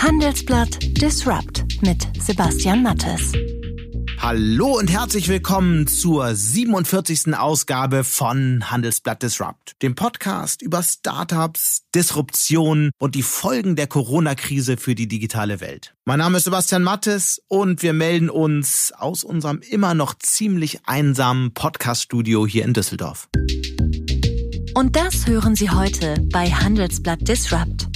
Handelsblatt Disrupt mit Sebastian Mattes. Hallo und herzlich willkommen zur 47. Ausgabe von Handelsblatt Disrupt, dem Podcast über Startups, Disruption und die Folgen der Corona-Krise für die digitale Welt. Mein Name ist Sebastian Mattes und wir melden uns aus unserem immer noch ziemlich einsamen Podcast-Studio hier in Düsseldorf. Und das hören Sie heute bei Handelsblatt Disrupt.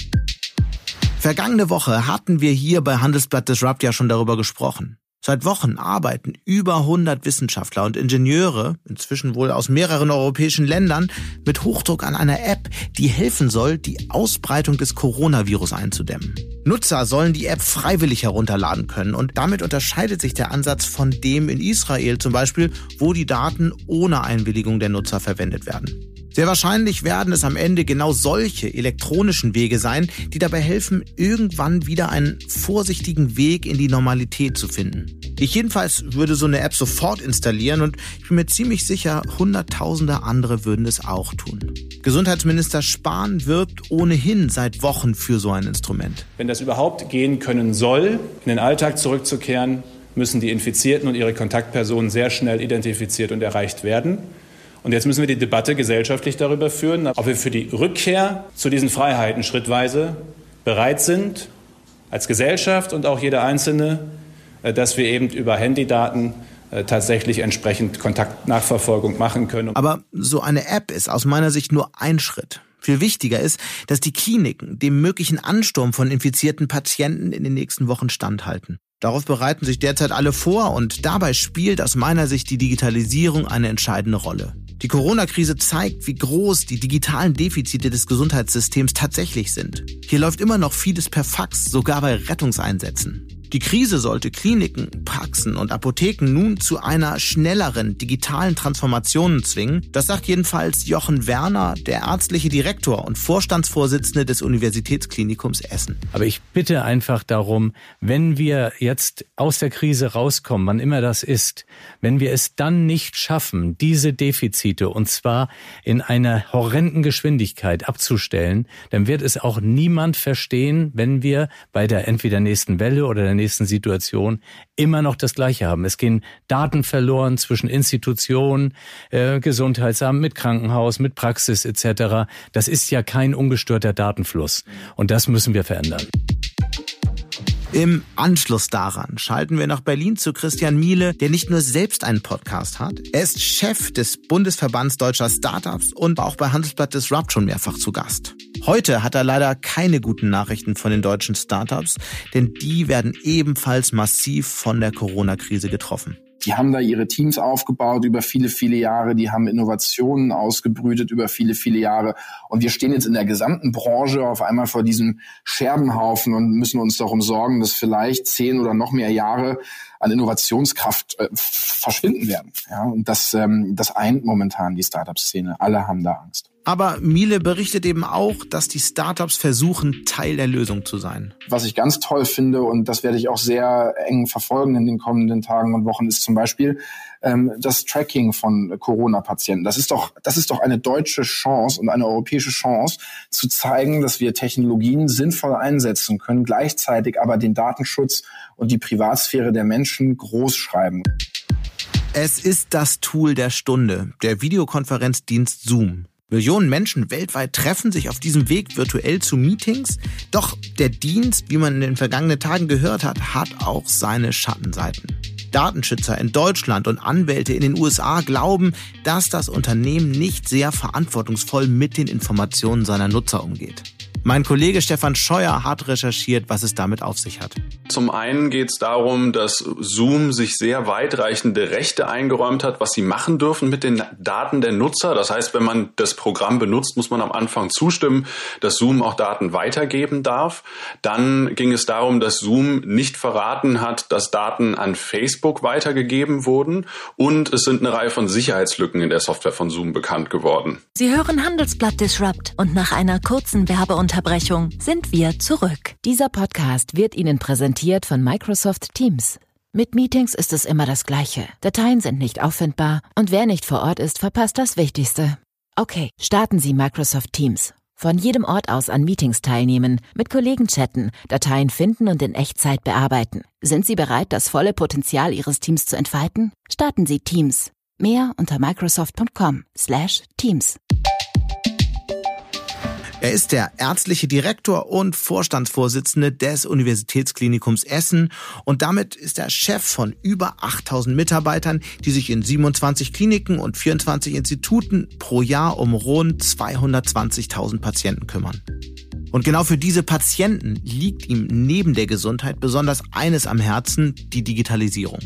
Vergangene Woche hatten wir hier bei Handelsblatt Disrupt ja schon darüber gesprochen. Seit Wochen arbeiten über 100 Wissenschaftler und Ingenieure, inzwischen wohl aus mehreren europäischen Ländern, mit Hochdruck an einer App, die helfen soll, die Ausbreitung des Coronavirus einzudämmen. Nutzer sollen die App freiwillig herunterladen können und damit unterscheidet sich der Ansatz von dem in Israel zum Beispiel, wo die Daten ohne Einwilligung der Nutzer verwendet werden. Sehr wahrscheinlich werden es am Ende genau solche elektronischen Wege sein, die dabei helfen, irgendwann wieder einen vorsichtigen Weg in die Normalität zu finden. Ich jedenfalls würde so eine App sofort installieren und ich bin mir ziemlich sicher, Hunderttausende andere würden es auch tun. Gesundheitsminister Spahn wirbt ohnehin seit Wochen für so ein Instrument. Wenn das überhaupt gehen können soll, in den Alltag zurückzukehren, müssen die Infizierten und ihre Kontaktpersonen sehr schnell identifiziert und erreicht werden. Und jetzt müssen wir die Debatte gesellschaftlich darüber führen, ob wir für die Rückkehr zu diesen Freiheiten schrittweise bereit sind, als Gesellschaft und auch jeder Einzelne, äh, dass wir eben über Handydaten äh, tatsächlich entsprechend Kontaktnachverfolgung machen können. Aber so eine App ist aus meiner Sicht nur ein Schritt. Viel wichtiger ist, dass die Kliniken dem möglichen Ansturm von infizierten Patienten in den nächsten Wochen standhalten. Darauf bereiten sich derzeit alle vor und dabei spielt aus meiner Sicht die Digitalisierung eine entscheidende Rolle. Die Corona-Krise zeigt, wie groß die digitalen Defizite des Gesundheitssystems tatsächlich sind. Hier läuft immer noch vieles per Fax, sogar bei Rettungseinsätzen. Die Krise sollte Kliniken, Praxen und Apotheken nun zu einer schnelleren digitalen Transformation zwingen. Das sagt jedenfalls Jochen Werner, der ärztliche Direktor und Vorstandsvorsitzende des Universitätsklinikums Essen. Aber ich bitte einfach darum, wenn wir jetzt aus der Krise rauskommen, wann immer das ist, wenn wir es dann nicht schaffen, diese Defizite und zwar in einer horrenden Geschwindigkeit abzustellen, dann wird es auch niemand verstehen, wenn wir bei der entweder nächsten Welle oder der nächsten Situation immer noch das Gleiche haben. Es gehen Daten verloren zwischen Institutionen, äh, Gesundheitsamt mit Krankenhaus, mit Praxis etc. Das ist ja kein ungestörter Datenfluss. Und das müssen wir verändern. Im Anschluss daran schalten wir nach Berlin zu Christian Miele, der nicht nur selbst einen Podcast hat, er ist Chef des Bundesverbands deutscher Startups und auch bei Handelsblatt Disrupt schon mehrfach zu Gast. Heute hat er leider keine guten Nachrichten von den deutschen Startups, denn die werden ebenfalls massiv von der Corona-Krise getroffen. Die haben da ihre Teams aufgebaut über viele, viele Jahre. Die haben Innovationen ausgebrütet über viele, viele Jahre. Und wir stehen jetzt in der gesamten Branche auf einmal vor diesem Scherbenhaufen und müssen uns darum sorgen, dass vielleicht zehn oder noch mehr Jahre an Innovationskraft äh, verschwinden werden. Ja, und das, ähm, das eint momentan die Startup-Szene. Alle haben da Angst. Aber Miele berichtet eben auch, dass die Startups versuchen, Teil der Lösung zu sein. Was ich ganz toll finde, und das werde ich auch sehr eng verfolgen in den kommenden Tagen und Wochen, ist zum Beispiel ähm, das Tracking von Corona-Patienten. Das ist doch, das ist doch eine deutsche Chance und eine europäische Chance, zu zeigen, dass wir Technologien sinnvoll einsetzen können, gleichzeitig aber den Datenschutz und die Privatsphäre der Menschen groß schreiben. Es ist das Tool der Stunde, der Videokonferenzdienst Zoom. Millionen Menschen weltweit treffen sich auf diesem Weg virtuell zu Meetings. Doch der Dienst, wie man in den vergangenen Tagen gehört hat, hat auch seine Schattenseiten. Datenschützer in Deutschland und Anwälte in den USA glauben, dass das Unternehmen nicht sehr verantwortungsvoll mit den Informationen seiner Nutzer umgeht. Mein Kollege Stefan Scheuer hat recherchiert, was es damit auf sich hat. Zum einen geht es darum, dass Zoom sich sehr weitreichende Rechte eingeräumt hat, was sie machen dürfen mit den Daten der Nutzer. Das heißt, wenn man das Programm benutzt, muss man am Anfang zustimmen, dass Zoom auch Daten weitergeben darf. Dann ging es darum, dass Zoom nicht verraten hat, dass Daten an Facebook weitergegeben wurden. Und es sind eine Reihe von Sicherheitslücken in der Software von Zoom bekannt geworden. Sie hören Handelsblatt Disrupt und nach einer kurzen Werbeunterbrechung Unterbrechung sind wir zurück. Dieser Podcast wird Ihnen präsentiert von Microsoft Teams. Mit Meetings ist es immer das Gleiche. Dateien sind nicht auffindbar und wer nicht vor Ort ist, verpasst das Wichtigste. Okay, starten Sie Microsoft Teams. Von jedem Ort aus an Meetings teilnehmen, mit Kollegen chatten, Dateien finden und in Echtzeit bearbeiten. Sind Sie bereit, das volle Potenzial Ihres Teams zu entfalten? Starten Sie Teams. Mehr unter microsoft.com/teams. Er ist der ärztliche Direktor und Vorstandsvorsitzende des Universitätsklinikums Essen und damit ist er Chef von über 8000 Mitarbeitern, die sich in 27 Kliniken und 24 Instituten pro Jahr um rund 220.000 Patienten kümmern. Und genau für diese Patienten liegt ihm neben der Gesundheit besonders eines am Herzen, die Digitalisierung.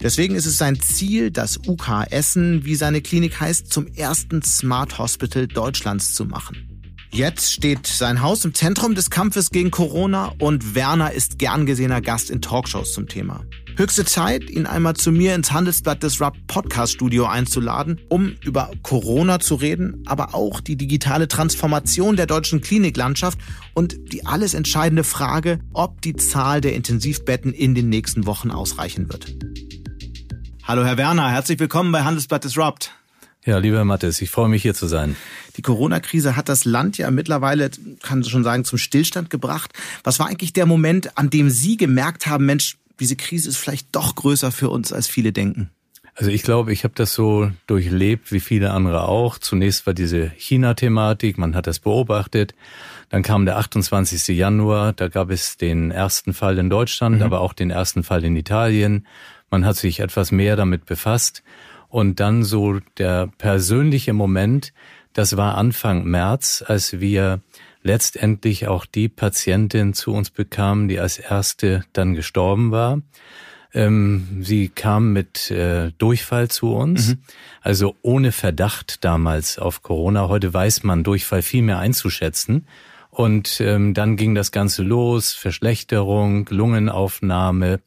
Deswegen ist es sein Ziel, das UK Essen, wie seine Klinik heißt, zum ersten Smart Hospital Deutschlands zu machen. Jetzt steht sein Haus im Zentrum des Kampfes gegen Corona und Werner ist gern gesehener Gast in Talkshows zum Thema. Höchste Zeit, ihn einmal zu mir ins Handelsblatt Disrupt Podcast Studio einzuladen, um über Corona zu reden, aber auch die digitale Transformation der deutschen Kliniklandschaft und die alles entscheidende Frage, ob die Zahl der Intensivbetten in den nächsten Wochen ausreichen wird. Hallo Herr Werner, herzlich willkommen bei Handelsblatt Disrupt. Ja, lieber Mathis, ich freue mich hier zu sein. Die Corona-Krise hat das Land ja mittlerweile, kann man schon sagen, zum Stillstand gebracht. Was war eigentlich der Moment, an dem Sie gemerkt haben, Mensch, diese Krise ist vielleicht doch größer für uns, als viele denken? Also ich glaube, ich habe das so durchlebt wie viele andere auch. Zunächst war diese China-Thematik, man hat das beobachtet. Dann kam der 28. Januar, da gab es den ersten Fall in Deutschland, mhm. aber auch den ersten Fall in Italien. Man hat sich etwas mehr damit befasst. Und dann so der persönliche Moment, das war Anfang März, als wir letztendlich auch die Patientin zu uns bekamen, die als erste dann gestorben war. Ähm, sie kam mit äh, Durchfall zu uns, mhm. also ohne Verdacht damals auf Corona. Heute weiß man Durchfall viel mehr einzuschätzen. Und ähm, dann ging das Ganze los, Verschlechterung, Lungenaufnahme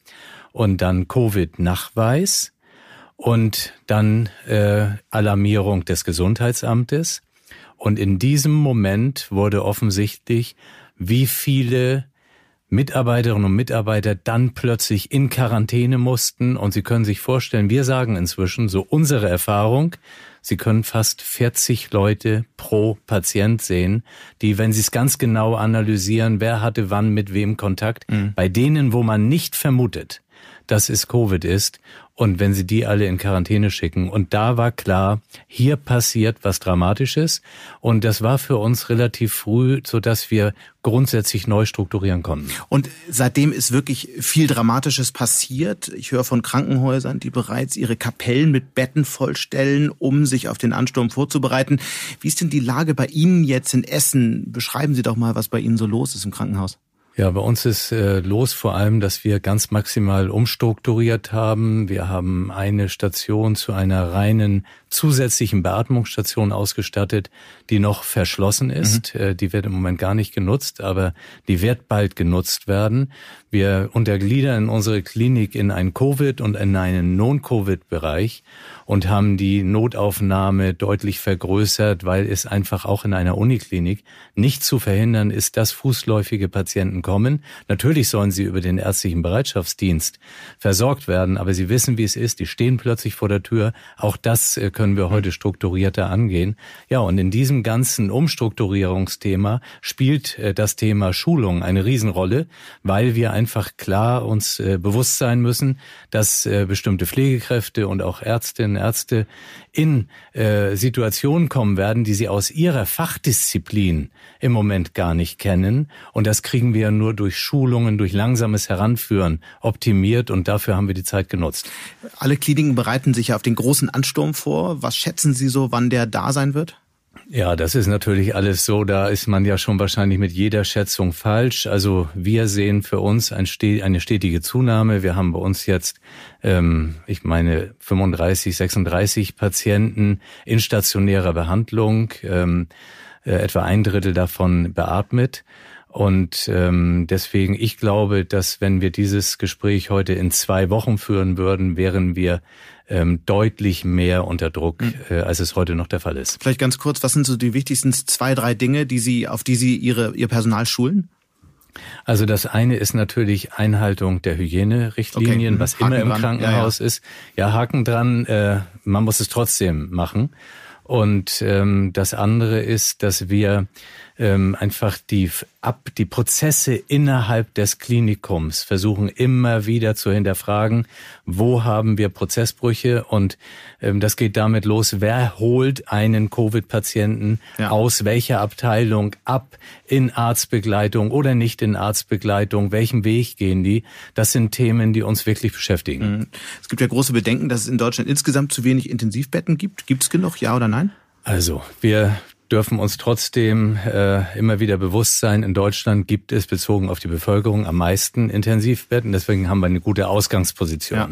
und dann Covid-Nachweis und dann äh, Alarmierung des Gesundheitsamtes. Und in diesem Moment wurde offensichtlich, wie viele Mitarbeiterinnen und Mitarbeiter dann plötzlich in Quarantäne mussten. Und Sie können sich vorstellen, wir sagen inzwischen, so unsere Erfahrung, Sie können fast 40 Leute pro Patient sehen, die, wenn Sie es ganz genau analysieren, wer hatte wann mit wem Kontakt, mhm. bei denen, wo man nicht vermutet, dass es Covid ist und wenn sie die alle in Quarantäne schicken. Und da war klar, hier passiert was Dramatisches. Und das war für uns relativ früh, so dass wir grundsätzlich neu strukturieren konnten. Und seitdem ist wirklich viel Dramatisches passiert. Ich höre von Krankenhäusern, die bereits ihre Kapellen mit Betten vollstellen, um sich auf den Ansturm vorzubereiten. Wie ist denn die Lage bei Ihnen jetzt in Essen? Beschreiben Sie doch mal, was bei Ihnen so los ist im Krankenhaus. Ja, bei uns ist äh, los vor allem, dass wir ganz maximal umstrukturiert haben. Wir haben eine Station zu einer reinen zusätzlichen Beatmungsstation ausgestattet, die noch verschlossen ist. Mhm. Äh, die wird im Moment gar nicht genutzt, aber die wird bald genutzt werden. Wir untergliedern unsere Klinik in einen Covid- und in einen Non-Covid-Bereich und haben die Notaufnahme deutlich vergrößert, weil es einfach auch in einer Uniklinik nicht zu verhindern ist, dass fußläufige Patienten kommen. Natürlich sollen sie über den ärztlichen Bereitschaftsdienst versorgt werden, aber sie wissen, wie es ist. Die stehen plötzlich vor der Tür. Auch das äh, können wir heute strukturierter angehen. Ja, und in diesem ganzen Umstrukturierungsthema spielt äh, das Thema Schulung eine Riesenrolle, weil wir einfach klar uns äh, bewusst sein müssen, dass bestimmte Pflegekräfte und auch Ärztinnen, Ärzte in Situationen kommen werden, die sie aus ihrer Fachdisziplin im Moment gar nicht kennen. Und das kriegen wir nur durch Schulungen, durch langsames Heranführen optimiert und dafür haben wir die Zeit genutzt. Alle Kliniken bereiten sich ja auf den großen Ansturm vor. Was schätzen Sie so, wann der da sein wird? Ja, das ist natürlich alles so. Da ist man ja schon wahrscheinlich mit jeder Schätzung falsch. Also wir sehen für uns ein, eine stetige Zunahme. Wir haben bei uns jetzt, ähm, ich meine, 35, 36 Patienten in stationärer Behandlung, ähm, äh, etwa ein Drittel davon beatmet. Und ähm, deswegen, ich glaube, dass wenn wir dieses Gespräch heute in zwei Wochen führen würden, wären wir ähm, deutlich mehr unter Druck, mhm. äh, als es heute noch der Fall ist. Vielleicht ganz kurz, was sind so die wichtigsten zwei, drei Dinge, die Sie, auf die Sie Ihre, Ihr Personal schulen? Also das eine ist natürlich Einhaltung der Hygienerichtlinien, okay. was Haken immer im dran. Krankenhaus ja, ja. ist. Ja, Haken dran, äh, man muss es trotzdem machen. Und ähm, das andere ist, dass wir ähm, einfach die ab die Prozesse innerhalb des Klinikums versuchen immer wieder zu hinterfragen, wo haben wir Prozessbrüche und ähm, das geht damit los, wer holt einen Covid-Patienten ja. aus welcher Abteilung ab in Arztbegleitung oder nicht in Arztbegleitung, welchen Weg gehen die? Das sind Themen, die uns wirklich beschäftigen. Mhm. Es gibt ja große Bedenken, dass es in Deutschland insgesamt zu wenig Intensivbetten gibt. Gibt es genug, ja oder nein? Also, wir dürfen uns trotzdem äh, immer wieder bewusst sein, in Deutschland gibt es bezogen auf die Bevölkerung am meisten Intensivbetten. Deswegen haben wir eine gute Ausgangsposition. Ja.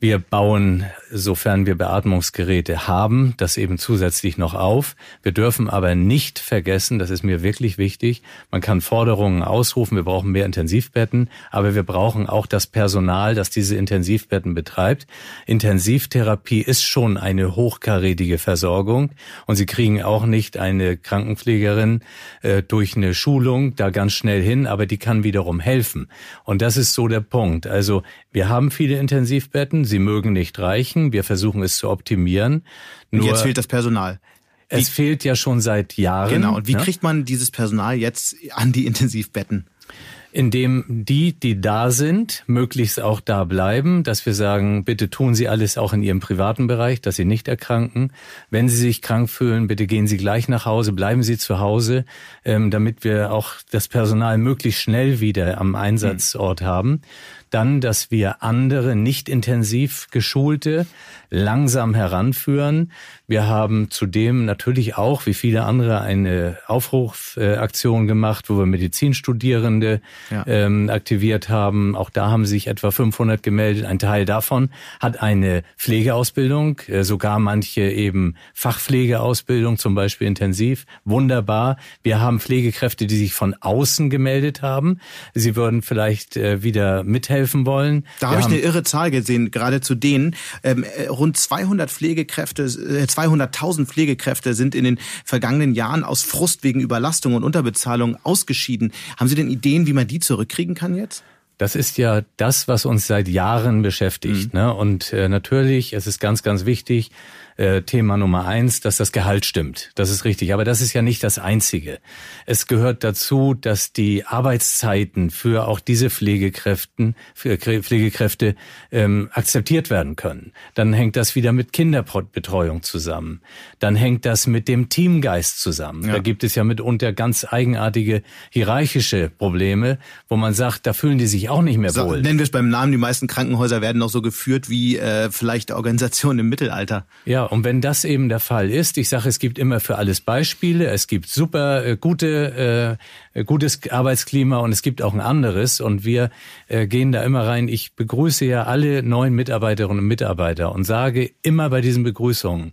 Wir bauen, sofern wir Beatmungsgeräte haben, das eben zusätzlich noch auf. Wir dürfen aber nicht vergessen, das ist mir wirklich wichtig, man kann Forderungen ausrufen, wir brauchen mehr Intensivbetten, aber wir brauchen auch das Personal, das diese Intensivbetten betreibt. Intensivtherapie ist schon eine hochkarätige Versorgung und Sie kriegen auch nicht eine Krankenpflegerin äh, durch eine Schulung da ganz schnell hin, aber die kann wiederum helfen. Und das ist so der Punkt. Also wir haben viele Intensivbetten, sie mögen nicht reichen, wir versuchen es zu optimieren. Nur und jetzt fehlt das Personal. Wie, es fehlt ja schon seit Jahren. Genau, und wie ne? kriegt man dieses Personal jetzt an die Intensivbetten? Indem die, die da sind, möglichst auch da bleiben, dass wir sagen, bitte tun Sie alles auch in Ihrem privaten Bereich, dass Sie nicht erkranken. Wenn Sie sich krank fühlen, bitte gehen Sie gleich nach Hause, bleiben Sie zu Hause, ähm, damit wir auch das Personal möglichst schnell wieder am Einsatzort hm. haben. Dann, dass wir andere nicht intensiv geschulte langsam heranführen. Wir haben zudem natürlich auch, wie viele andere, eine Aufrufaktion gemacht, wo wir Medizinstudierende ja. ähm, aktiviert haben. Auch da haben sich etwa 500 gemeldet. Ein Teil davon hat eine Pflegeausbildung, äh, sogar manche eben Fachpflegeausbildung, zum Beispiel intensiv. Wunderbar. Wir haben Pflegekräfte, die sich von außen gemeldet haben. Sie würden vielleicht äh, wieder mithelfen wollen. Da habe ich eine irre Zahl gesehen, gerade zu denen. Ähm, äh, rund 200 Pflegekräfte, 200.000 äh, Pflegekräfte sind in den vergangenen Jahren aus Frust wegen Überlastung und Unterbezahlung ausgeschieden. Haben Sie denn Ideen, wie man die zurückkriegen kann jetzt? Das ist ja das, was uns seit Jahren beschäftigt. Mhm. Ne? Und äh, natürlich, es ist ganz, ganz wichtig, äh, Thema Nummer eins, dass das Gehalt stimmt. Das ist richtig. Aber das ist ja nicht das Einzige. Es gehört dazu, dass die Arbeitszeiten für auch diese Pflegekräften, für Pflegekräfte ähm, akzeptiert werden können. Dann hängt das wieder mit Kinderbetreuung zusammen. Dann hängt das mit dem Teamgeist zusammen. Ja. Da gibt es ja mitunter ganz eigenartige hierarchische Probleme, wo man sagt, da fühlen die sich auch nicht mehr wohl. nennen wir es beim Namen, die meisten Krankenhäuser werden noch so geführt wie äh, vielleicht Organisationen im Mittelalter. Ja, und wenn das eben der Fall ist, ich sage, es gibt immer für alles Beispiele, es gibt super äh, gute, äh, gutes Arbeitsklima und es gibt auch ein anderes und wir äh, gehen da immer rein. Ich begrüße ja alle neuen Mitarbeiterinnen und Mitarbeiter und sage immer bei diesen Begrüßungen,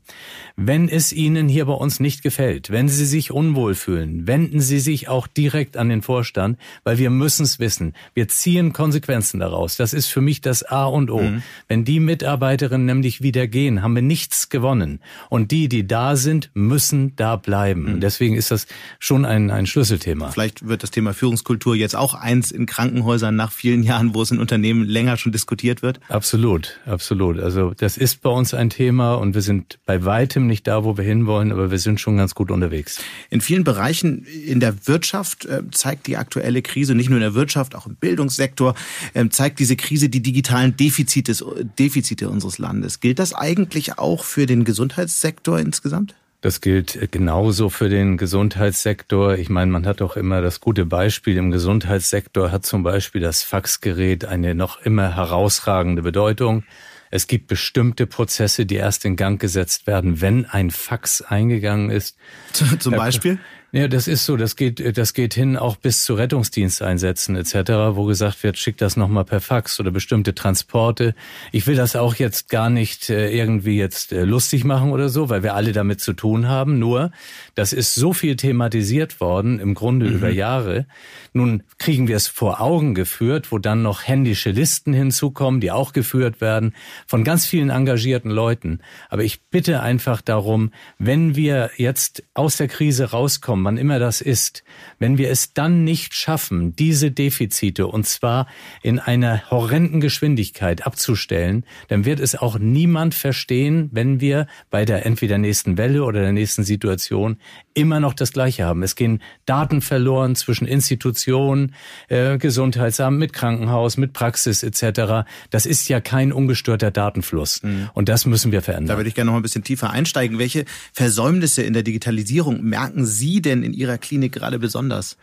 wenn es Ihnen hier bei uns nicht gefällt, wenn Sie sich unwohl fühlen, wenden Sie sich auch direkt an den Vorstand, weil wir müssen es wissen. Wir ziehen Konsequenzen daraus. Das ist für mich das A und O. Mhm. Wenn die Mitarbeiterinnen nämlich wieder gehen, haben wir nichts gewonnen gewonnen. Und die, die da sind, müssen da bleiben. Mhm. Deswegen ist das schon ein, ein Schlüsselthema. Vielleicht wird das Thema Führungskultur jetzt auch eins in Krankenhäusern nach vielen Jahren, wo es in Unternehmen länger schon diskutiert wird. Absolut, absolut. Also das ist bei uns ein Thema und wir sind bei weitem nicht da, wo wir hinwollen, aber wir sind schon ganz gut unterwegs. In vielen Bereichen in der Wirtschaft äh, zeigt die aktuelle Krise, nicht nur in der Wirtschaft, auch im Bildungssektor, äh, zeigt diese Krise die digitalen Defizite, Defizite unseres Landes. Gilt das eigentlich auch für den Gesundheitssektor insgesamt? Das gilt genauso für den Gesundheitssektor. Ich meine, man hat auch immer das gute Beispiel. Im Gesundheitssektor hat zum Beispiel das Faxgerät eine noch immer herausragende Bedeutung. Es gibt bestimmte Prozesse, die erst in Gang gesetzt werden, wenn ein Fax eingegangen ist. Zum Beispiel? Ja, das ist so. Das geht, das geht hin auch bis zu Rettungsdiensteinsätzen etc., wo gesagt wird, schick das nochmal per Fax oder bestimmte Transporte. Ich will das auch jetzt gar nicht äh, irgendwie jetzt äh, lustig machen oder so, weil wir alle damit zu tun haben. Nur, das ist so viel thematisiert worden, im Grunde mhm. über Jahre. Nun kriegen wir es vor Augen geführt, wo dann noch händische Listen hinzukommen, die auch geführt werden von ganz vielen engagierten Leuten. Aber ich bitte einfach darum, wenn wir jetzt aus der Krise rauskommen, rauskommen, wann immer das ist, wenn wir es dann nicht schaffen, diese Defizite und zwar in einer horrenden Geschwindigkeit abzustellen, dann wird es auch niemand verstehen, wenn wir bei der entweder nächsten Welle oder der nächsten Situation immer noch das Gleiche haben. Es gehen Daten verloren zwischen Institutionen, äh, Gesundheitsamt, mit Krankenhaus, mit Praxis etc. Das ist ja kein ungestörter Datenfluss. Mhm. Und das müssen wir verändern. Da würde ich gerne noch ein bisschen tiefer einsteigen. Welche Versäumnisse in der Digitalisierung merken Sie denn in Ihrer Klinik gerade besonders?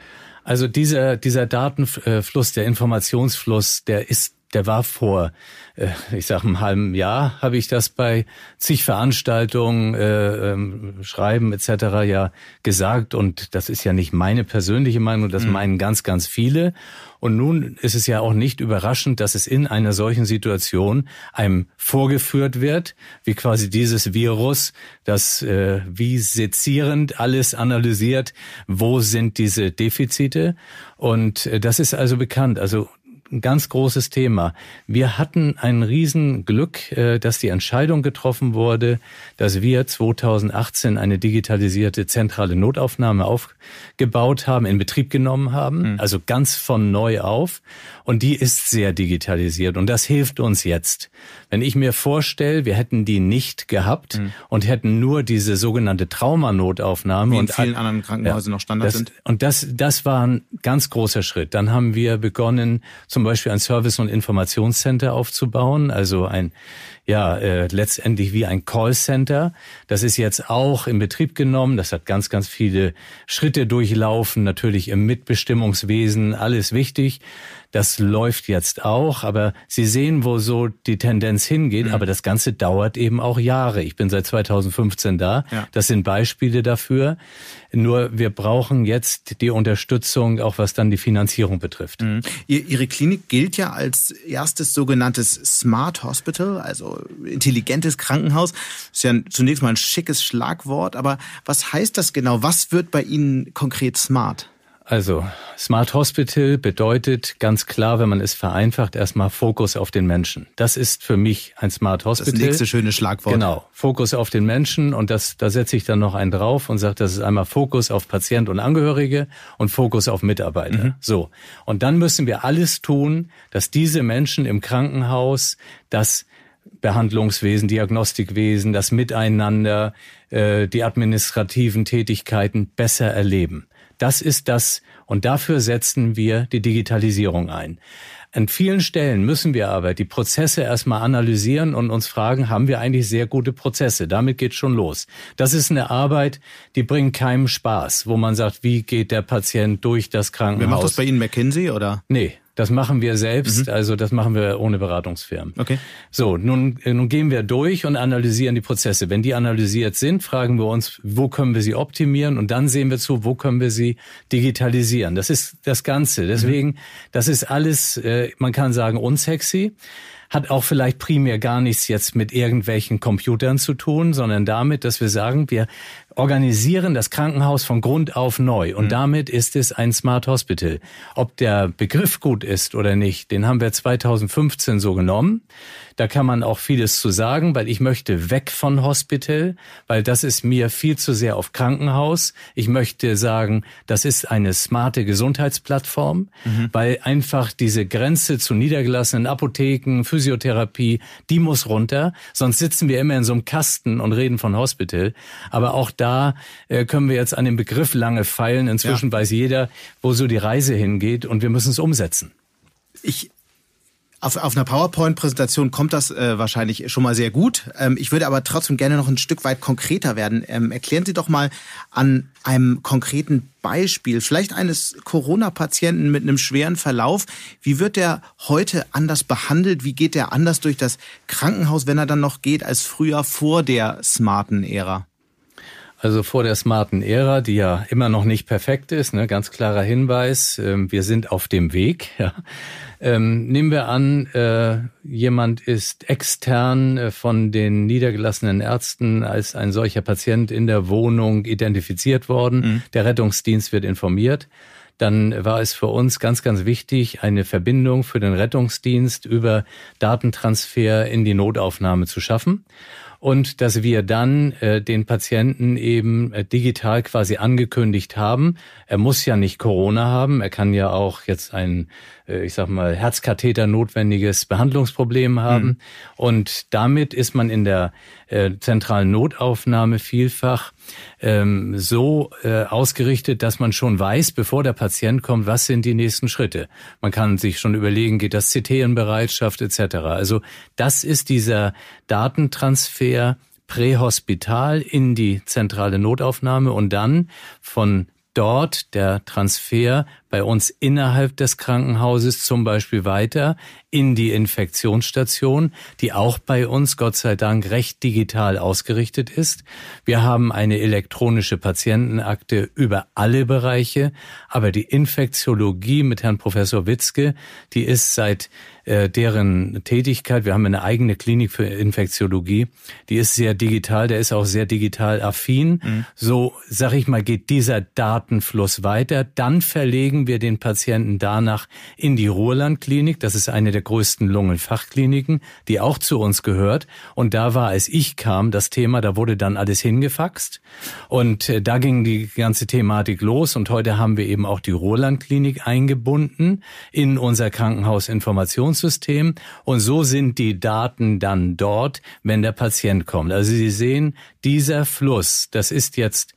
Also dieser, dieser Datenfluss, der Informationsfluss, der ist der war vor, äh, ich sag einem halben Jahr, habe ich das bei zig Veranstaltungen, äh, ähm, Schreiben etc. ja gesagt. Und das ist ja nicht meine persönliche Meinung, das mhm. meinen ganz, ganz viele. Und nun ist es ja auch nicht überraschend, dass es in einer solchen Situation einem vorgeführt wird, wie quasi dieses Virus, das äh, wie sezierend alles analysiert, wo sind diese Defizite. Und äh, das ist also bekannt. Also ein ganz großes Thema. Wir hatten ein Riesenglück, äh, dass die Entscheidung getroffen wurde, dass wir 2018 eine digitalisierte zentrale Notaufnahme aufgebaut haben, in Betrieb genommen haben, mhm. also ganz von neu auf. Und die ist sehr digitalisiert und das hilft uns jetzt. Wenn ich mir vorstelle, wir hätten die nicht gehabt mhm. und hätten nur diese sogenannte Traumanotaufnahme Wie in und vielen anderen Krankenhäusern ja, noch Standard das, sind. Und das, das war ein ganz großer Schritt. Dann haben wir begonnen, zum Beispiel ein Service- und Informationscenter aufzubauen, also ein ja äh, letztendlich wie ein Callcenter. Das ist jetzt auch in Betrieb genommen. Das hat ganz, ganz viele Schritte durchlaufen. Natürlich im Mitbestimmungswesen alles wichtig. Das läuft jetzt auch, aber Sie sehen, wo so die Tendenz hingeht. Mhm. Aber das Ganze dauert eben auch Jahre. Ich bin seit 2015 da. Ja. Das sind Beispiele dafür. Nur wir brauchen jetzt die Unterstützung, auch was dann die Finanzierung betrifft. Mhm. Ihre Klinik gilt ja als erstes sogenanntes Smart Hospital, also intelligentes Krankenhaus. Ist ja zunächst mal ein schickes Schlagwort, aber was heißt das genau? Was wird bei Ihnen konkret smart? Also Smart Hospital bedeutet ganz klar, wenn man es vereinfacht, erstmal Fokus auf den Menschen. Das ist für mich ein Smart Hospital. Das nächste schöne Schlagwort. Genau, Fokus auf den Menschen und das, da setze ich dann noch einen drauf und sage, das ist einmal Fokus auf Patient und Angehörige und Fokus auf Mitarbeiter. Mhm. So. Und dann müssen wir alles tun, dass diese Menschen im Krankenhaus das Behandlungswesen, Diagnostikwesen, das Miteinander, äh, die administrativen Tätigkeiten besser erleben. Das ist das, und dafür setzen wir die Digitalisierung ein. An vielen Stellen müssen wir aber die Prozesse erstmal analysieren und uns fragen, haben wir eigentlich sehr gute Prozesse? Damit geht schon los. Das ist eine Arbeit, die bringt keinem Spaß, wo man sagt, wie geht der Patient durch das Krankenhaus? Wer macht das bei Ihnen, McKinsey oder? Nee, das machen wir selbst, mhm. also das machen wir ohne Beratungsfirmen. Okay. So, nun, nun gehen wir durch und analysieren die Prozesse. Wenn die analysiert sind, fragen wir uns, wo können wir sie optimieren und dann sehen wir zu, wo können wir sie digitalisieren. Das ist das Ganze. Deswegen, mhm. das ist alles, äh, man kann sagen, unsexy hat auch vielleicht primär gar nichts jetzt mit irgendwelchen Computern zu tun, sondern damit, dass wir sagen, wir organisieren das Krankenhaus von Grund auf neu. Und mhm. damit ist es ein Smart Hospital. Ob der Begriff gut ist oder nicht, den haben wir 2015 so genommen. Da kann man auch vieles zu sagen, weil ich möchte weg von Hospital, weil das ist mir viel zu sehr auf Krankenhaus. Ich möchte sagen, das ist eine smarte Gesundheitsplattform, mhm. weil einfach diese Grenze zu niedergelassenen Apotheken, Physiotherapie, die muss runter. Sonst sitzen wir immer in so einem Kasten und reden von Hospital. Aber auch da äh, können wir jetzt an dem Begriff lange feilen. Inzwischen ja. weiß jeder, wo so die Reise hingeht und wir müssen es umsetzen. Ich auf, auf einer PowerPoint-Präsentation kommt das äh, wahrscheinlich schon mal sehr gut. Ähm, ich würde aber trotzdem gerne noch ein Stück weit konkreter werden. Ähm, erklären Sie doch mal an einem konkreten Beispiel, vielleicht eines Corona-Patienten mit einem schweren Verlauf, wie wird der heute anders behandelt? Wie geht der anders durch das Krankenhaus, wenn er dann noch geht, als früher vor der smarten Ära? Also vor der smarten Ära, die ja immer noch nicht perfekt ist, ne, ganz klarer Hinweis, äh, wir sind auf dem Weg. Ja. Ähm, nehmen wir an, äh, jemand ist extern äh, von den niedergelassenen Ärzten als ein solcher Patient in der Wohnung identifiziert worden. Mhm. Der Rettungsdienst wird informiert dann war es für uns ganz, ganz wichtig, eine Verbindung für den Rettungsdienst über Datentransfer in die Notaufnahme zu schaffen. Und dass wir dann äh, den Patienten eben äh, digital quasi angekündigt haben. Er muss ja nicht Corona haben, er kann ja auch jetzt ein, ich sag mal, Herzkatheter notwendiges Behandlungsproblem haben. Mhm. Und damit ist man in der äh, zentralen Notaufnahme vielfach ähm, so äh, ausgerichtet, dass man schon weiß, bevor der Patient kommt, was sind die nächsten Schritte. Man kann sich schon überlegen, geht das CT in Bereitschaft etc. Also das ist dieser Datentransfer prähospital in die zentrale Notaufnahme und dann von dort der Transfer bei uns innerhalb des Krankenhauses zum Beispiel weiter in die Infektionsstation, die auch bei uns Gott sei Dank recht digital ausgerichtet ist. Wir haben eine elektronische Patientenakte über alle Bereiche, aber die Infektiologie mit Herrn Professor Witzke, die ist seit äh, deren Tätigkeit, wir haben eine eigene Klinik für Infektiologie, die ist sehr digital, der ist auch sehr digital affin. Mhm. So, sag ich mal, geht dieser Datenfluss weiter. Dann verlegen wir den Patienten danach in die Ruhrlandklinik. Das ist eine der größten Lungenfachkliniken, die auch zu uns gehört. Und da war, als ich kam, das Thema, da wurde dann alles hingefaxt. Und äh, da ging die ganze Thematik los. Und heute haben wir eben auch die Ruhrlandklinik eingebunden in unser Krankenhausinformations Informationssystem und so sind die Daten dann dort, wenn der Patient kommt. Also Sie sehen, dieser Fluss, das ist jetzt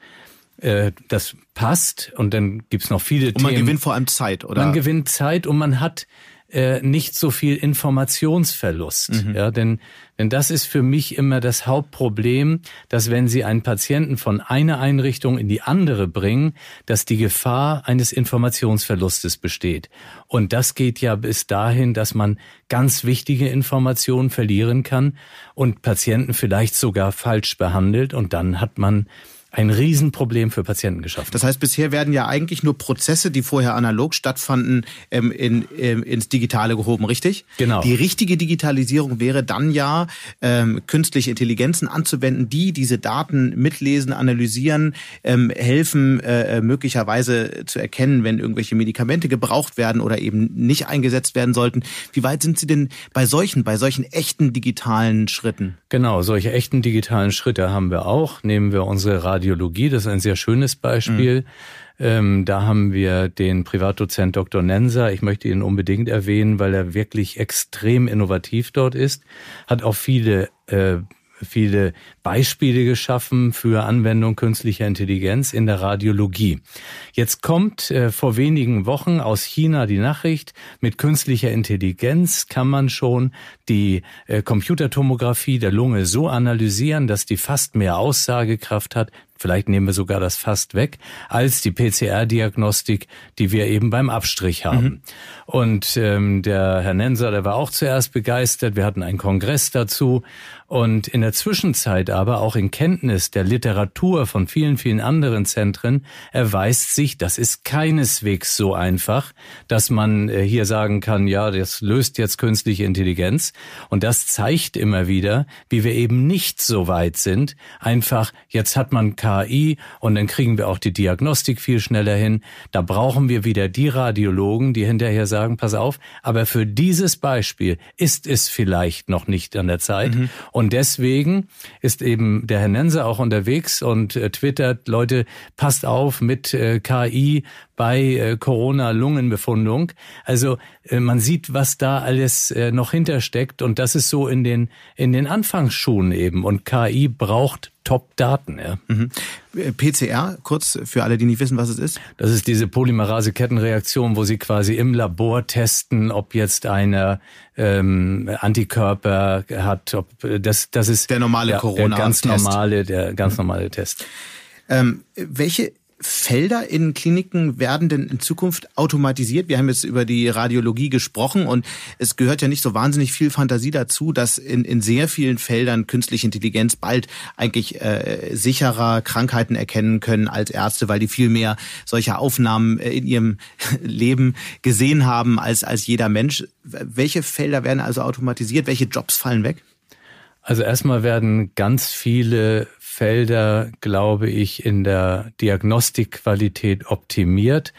äh, das passt und dann gibt's noch viele und man Themen. gewinnt vor allem Zeit, oder? Man gewinnt Zeit und man hat äh, nicht so viel Informationsverlust. Mhm. Ja, denn, denn das ist für mich immer das Hauptproblem, dass wenn Sie einen Patienten von einer Einrichtung in die andere bringen, dass die Gefahr eines Informationsverlustes besteht. Und das geht ja bis dahin, dass man ganz wichtige Informationen verlieren kann und Patienten vielleicht sogar falsch behandelt und dann hat man ein Riesenproblem für Patienten geschaffen. Das heißt, bisher werden ja eigentlich nur Prozesse, die vorher analog stattfanden, ähm, in, ähm, ins Digitale gehoben, richtig? Genau. Die richtige Digitalisierung wäre dann ja, ähm, künstliche Intelligenzen anzuwenden, die diese Daten mitlesen, analysieren, ähm, helfen, äh, möglicherweise zu erkennen, wenn irgendwelche Medikamente gebraucht werden oder eben nicht eingesetzt werden sollten. Wie weit sind Sie denn bei solchen, bei solchen echten digitalen Schritten? Genau, solche echten digitalen Schritte haben wir auch. Nehmen wir unsere Radio Radiologie, das ist ein sehr schönes Beispiel. Mhm. Ähm, da haben wir den Privatdozent Dr. Nenser. Ich möchte ihn unbedingt erwähnen, weil er wirklich extrem innovativ dort ist. Hat auch viele äh, viele Beispiele geschaffen für Anwendung künstlicher Intelligenz in der Radiologie. Jetzt kommt äh, vor wenigen Wochen aus China die Nachricht, mit künstlicher Intelligenz kann man schon die äh, Computertomographie der Lunge so analysieren, dass die fast mehr Aussagekraft hat vielleicht nehmen wir sogar das fast weg, als die PCR-Diagnostik, die wir eben beim Abstrich haben. Mhm. Und ähm, der Herr Nenser, der war auch zuerst begeistert. Wir hatten einen Kongress dazu. Und in der Zwischenzeit aber auch in Kenntnis der Literatur von vielen, vielen anderen Zentren erweist sich, das ist keineswegs so einfach, dass man äh, hier sagen kann, ja, das löst jetzt künstliche Intelligenz. Und das zeigt immer wieder, wie wir eben nicht so weit sind. Einfach, jetzt hat man KI und dann kriegen wir auch die Diagnostik viel schneller hin. Da brauchen wir wieder die Radiologen, die hinterher sagen, pass auf, aber für dieses Beispiel ist es vielleicht noch nicht an der Zeit. Mhm. Und deswegen ist eben der Herr Nense auch unterwegs und äh, twittert, Leute, passt auf mit äh, KI bei äh, Corona-Lungenbefundung. Also äh, man sieht, was da alles äh, noch hintersteckt und das ist so in den, in den Anfangsschuhen eben. Und KI braucht Top-Daten. Ja. Mhm. PCR, kurz für alle, die nicht wissen, was es ist. Das ist diese Polymerase-Kettenreaktion, wo sie quasi im Labor testen, ob jetzt eine ähm, Antikörper hat, ob das das ist der normale Corona der ganz normale der ganz normale Test. Ähm, welche Felder in Kliniken werden denn in Zukunft automatisiert? Wir haben jetzt über die Radiologie gesprochen und es gehört ja nicht so wahnsinnig viel Fantasie dazu, dass in, in sehr vielen Feldern künstliche Intelligenz bald eigentlich äh, sicherer Krankheiten erkennen können als Ärzte, weil die viel mehr solcher Aufnahmen äh, in ihrem Leben gesehen haben als, als jeder Mensch. Welche Felder werden also automatisiert? Welche Jobs fallen weg? Also erstmal werden ganz viele Felder, glaube ich, in der Diagnostikqualität optimiert.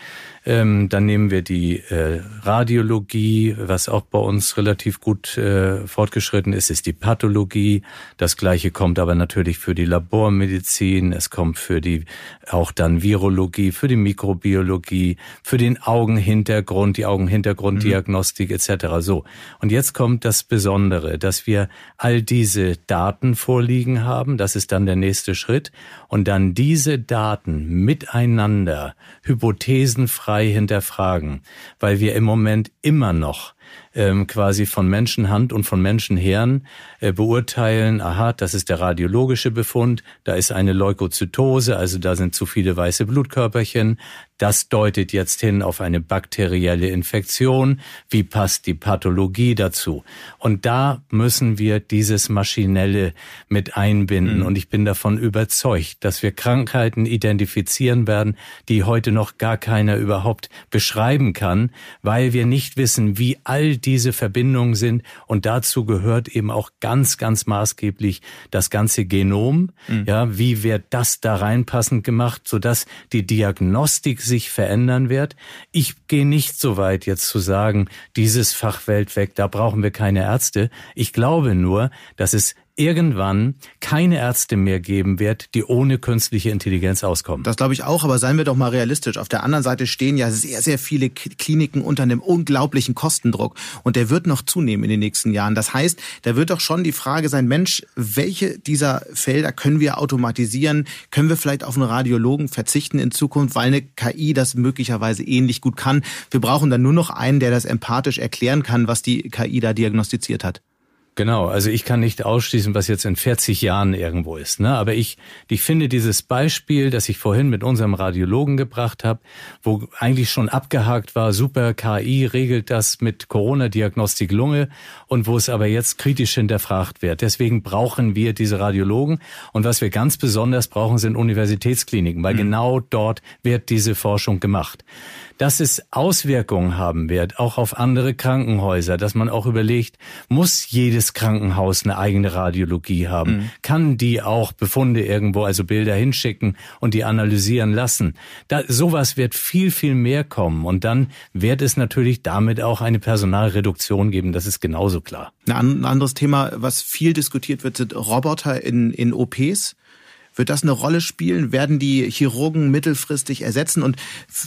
Ähm, dann nehmen wir die äh, Radiologie, was auch bei uns relativ gut äh, fortgeschritten ist, ist die Pathologie. Das gleiche kommt aber natürlich für die Labormedizin, es kommt für die auch dann Virologie, für die Mikrobiologie, für den Augenhintergrund, die Augenhintergrunddiagnostik mhm. etc. So. Und jetzt kommt das Besondere, dass wir all diese Daten vorliegen haben, das ist dann der nächste Schritt, und dann diese Daten miteinander hypothesenfrei frei hinterfragen, weil wir im Moment immer noch ähm, quasi von Menschenhand und von Menschenhirn äh, beurteilen, aha, das ist der radiologische Befund, da ist eine Leukozytose, also da sind zu viele weiße Blutkörperchen, das deutet jetzt hin auf eine bakterielle Infektion. Wie passt die Pathologie dazu? Und da müssen wir dieses Maschinelle mit einbinden. Mhm. Und ich bin davon überzeugt, dass wir Krankheiten identifizieren werden, die heute noch gar keiner überhaupt beschreiben kann, weil wir nicht wissen, wie all diese Verbindungen sind. Und dazu gehört eben auch ganz, ganz maßgeblich das ganze Genom. Mhm. Ja, wie wird das da reinpassend gemacht, sodass die Diagnostik sich verändern wird. Ich gehe nicht so weit jetzt zu sagen, dieses Fach weg, da brauchen wir keine Ärzte. Ich glaube nur, dass es irgendwann keine Ärzte mehr geben wird, die ohne künstliche Intelligenz auskommen. Das glaube ich auch, aber seien wir doch mal realistisch. Auf der anderen Seite stehen ja sehr, sehr viele Kliniken unter einem unglaublichen Kostendruck und der wird noch zunehmen in den nächsten Jahren. Das heißt, da wird doch schon die Frage sein, Mensch, welche dieser Felder können wir automatisieren? Können wir vielleicht auf einen Radiologen verzichten in Zukunft, weil eine KI das möglicherweise ähnlich gut kann? Wir brauchen dann nur noch einen, der das empathisch erklären kann, was die KI da diagnostiziert hat. Genau, also ich kann nicht ausschließen, was jetzt in 40 Jahren irgendwo ist. Ne? Aber ich, ich finde dieses Beispiel, das ich vorhin mit unserem Radiologen gebracht habe, wo eigentlich schon abgehakt war, super KI regelt das mit Corona-Diagnostik Lunge und wo es aber jetzt kritisch hinterfragt wird. Deswegen brauchen wir diese Radiologen. Und was wir ganz besonders brauchen, sind Universitätskliniken, weil mhm. genau dort wird diese Forschung gemacht dass es Auswirkungen haben wird, auch auf andere Krankenhäuser, dass man auch überlegt, muss jedes Krankenhaus eine eigene Radiologie haben? Mhm. Kann die auch Befunde irgendwo, also Bilder hinschicken und die analysieren lassen? Da, sowas wird viel, viel mehr kommen und dann wird es natürlich damit auch eine Personalreduktion geben, das ist genauso klar. Ein anderes Thema, was viel diskutiert wird, sind Roboter in, in OPs. Wird das eine Rolle spielen? Werden die Chirurgen mittelfristig ersetzen? Und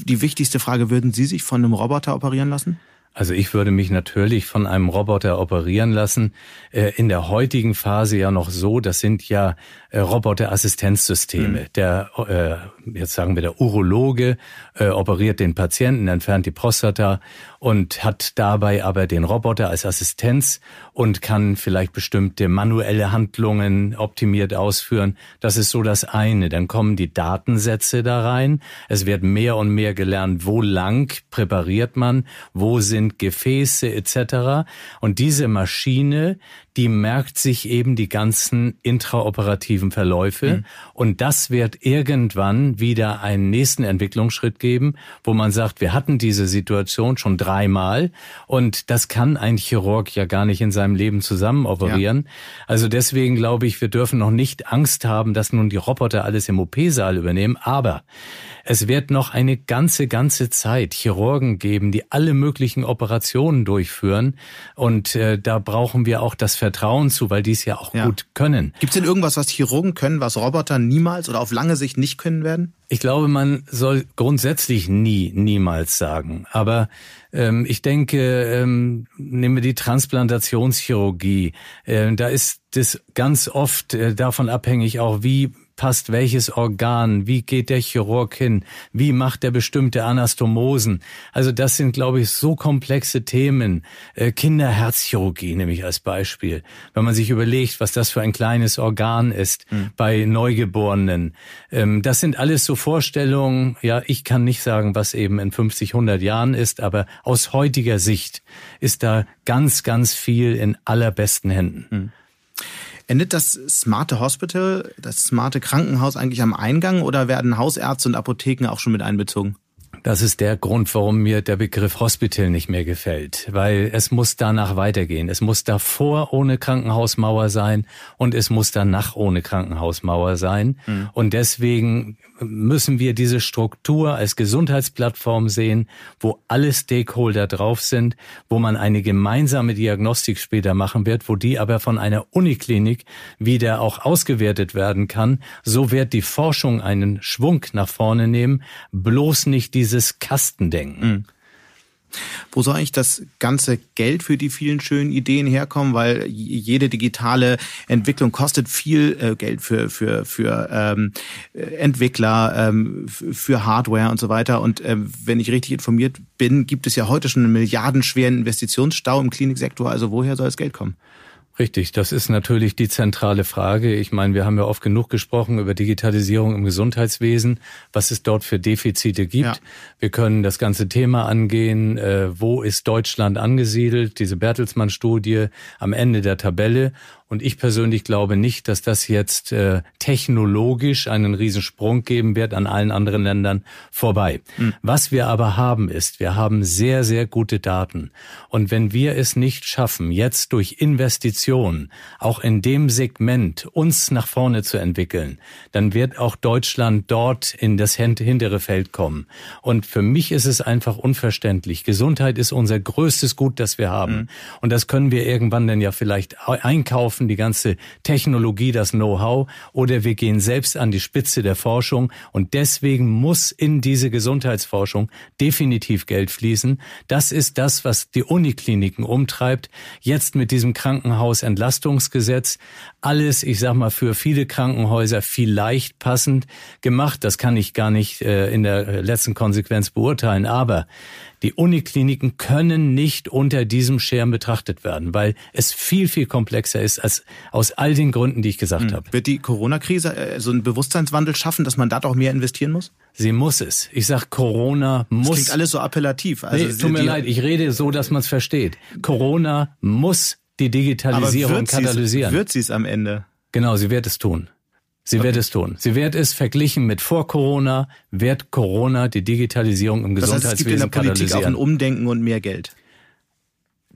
die wichtigste Frage, würden Sie sich von einem Roboter operieren lassen? Also ich würde mich natürlich von einem Roboter operieren lassen. Äh, in der heutigen Phase ja noch so, das sind ja äh, Roboterassistenzsysteme. Mhm. Der, äh, jetzt sagen wir, der Urologe operiert den Patienten, entfernt die Prostata und hat dabei aber den Roboter als Assistenz und kann vielleicht bestimmte manuelle Handlungen optimiert ausführen. Das ist so das eine. Dann kommen die Datensätze da rein. Es wird mehr und mehr gelernt, wo lang präpariert man, wo sind Gefäße etc. Und diese Maschine, die merkt sich eben die ganzen intraoperativen Verläufe. Mhm. Und das wird irgendwann wieder einen nächsten Entwicklungsschritt geben, wo man sagt, wir hatten diese Situation schon dreimal und das kann ein Chirurg ja gar nicht in seinem Leben zusammen operieren. Ja. Also deswegen glaube ich, wir dürfen noch nicht Angst haben, dass nun die Roboter alles im OP-Saal übernehmen. Aber es wird noch eine ganze, ganze Zeit Chirurgen geben, die alle möglichen Operationen durchführen. Und äh, da brauchen wir auch das Vertrauen zu, weil die es ja auch ja. gut können. Gibt es denn irgendwas, was Chirurgen können, was Roboter niemals oder auf lange Sicht nicht können werden? Ich glaube, man soll grundsätzlich nie, niemals sagen. Aber ähm, ich denke, ähm, nehmen wir die Transplantationschirurgie. Äh, da ist das ganz oft äh, davon abhängig auch, wie passt welches Organ, wie geht der Chirurg hin, wie macht er bestimmte Anastomosen. Also das sind, glaube ich, so komplexe Themen. Äh, Kinderherzchirurgie nehme ich als Beispiel. Wenn man sich überlegt, was das für ein kleines Organ ist mhm. bei Neugeborenen. Ähm, das sind alles so Vorstellungen, ja, ich kann nicht sagen, was eben in 50, 100 Jahren ist, aber aus heutiger Sicht ist da ganz, ganz viel in allerbesten Händen. Mhm. Endet das smarte Hospital, das smarte Krankenhaus eigentlich am Eingang oder werden Hausärzte und Apotheken auch schon mit einbezogen? Das ist der Grund, warum mir der Begriff Hospital nicht mehr gefällt, weil es muss danach weitergehen. Es muss davor ohne Krankenhausmauer sein und es muss danach ohne Krankenhausmauer sein. Mhm. Und deswegen müssen wir diese Struktur als Gesundheitsplattform sehen, wo alle Stakeholder drauf sind, wo man eine gemeinsame Diagnostik später machen wird, wo die aber von einer Uniklinik wieder auch ausgewertet werden kann. So wird die Forschung einen Schwung nach vorne nehmen, bloß nicht dieses Kastendenken. Mhm. Wo soll eigentlich das ganze Geld für die vielen schönen Ideen herkommen? Weil jede digitale Entwicklung kostet viel äh, Geld für, für, für ähm, Entwickler, ähm, für Hardware und so weiter. Und ähm, wenn ich richtig informiert bin, gibt es ja heute schon einen milliardenschweren Investitionsstau im Kliniksektor. Also woher soll das Geld kommen? Richtig, das ist natürlich die zentrale Frage. Ich meine, wir haben ja oft genug gesprochen über Digitalisierung im Gesundheitswesen, was es dort für Defizite gibt. Ja. Wir können das ganze Thema angehen, äh, wo ist Deutschland angesiedelt, diese Bertelsmann-Studie am Ende der Tabelle. Und ich persönlich glaube nicht, dass das jetzt äh, technologisch einen Riesensprung geben wird an allen anderen Ländern vorbei. Mhm. Was wir aber haben ist, wir haben sehr, sehr gute Daten. Und wenn wir es nicht schaffen, jetzt durch Investitionen auch in dem Segment uns nach vorne zu entwickeln, dann wird auch Deutschland dort in das hintere Feld kommen. Und für mich ist es einfach unverständlich. Gesundheit ist unser größtes Gut, das wir haben. Mhm. Und das können wir irgendwann dann ja vielleicht einkaufen kaufen die ganze Technologie, das Know-how oder wir gehen selbst an die Spitze der Forschung und deswegen muss in diese Gesundheitsforschung definitiv Geld fließen. Das ist das, was die Unikliniken umtreibt. Jetzt mit diesem Krankenhausentlastungsgesetz alles, ich sag mal, für viele Krankenhäuser vielleicht passend gemacht. Das kann ich gar nicht äh, in der letzten Konsequenz beurteilen, aber die Unikliniken können nicht unter diesem Schirm betrachtet werden, weil es viel, viel komplexer ist als aus all den Gründen, die ich gesagt hm. habe. Wird die Corona-Krise äh, so einen Bewusstseinswandel schaffen, dass man da doch mehr investieren muss? Sie muss es. Ich sag, Corona muss. Das klingt alles so appellativ. Also nee, tut mir leid, ich rede so, dass man es versteht. Corona muss die Digitalisierung katalysieren. Wird sie es am Ende? Genau, sie wird es tun. Sie okay. wird es tun. Sie wird es verglichen mit vor Corona, wird Corona die Digitalisierung im das Gesundheitswesen heißt, es gibt in der Politik auch ein Umdenken und mehr Geld.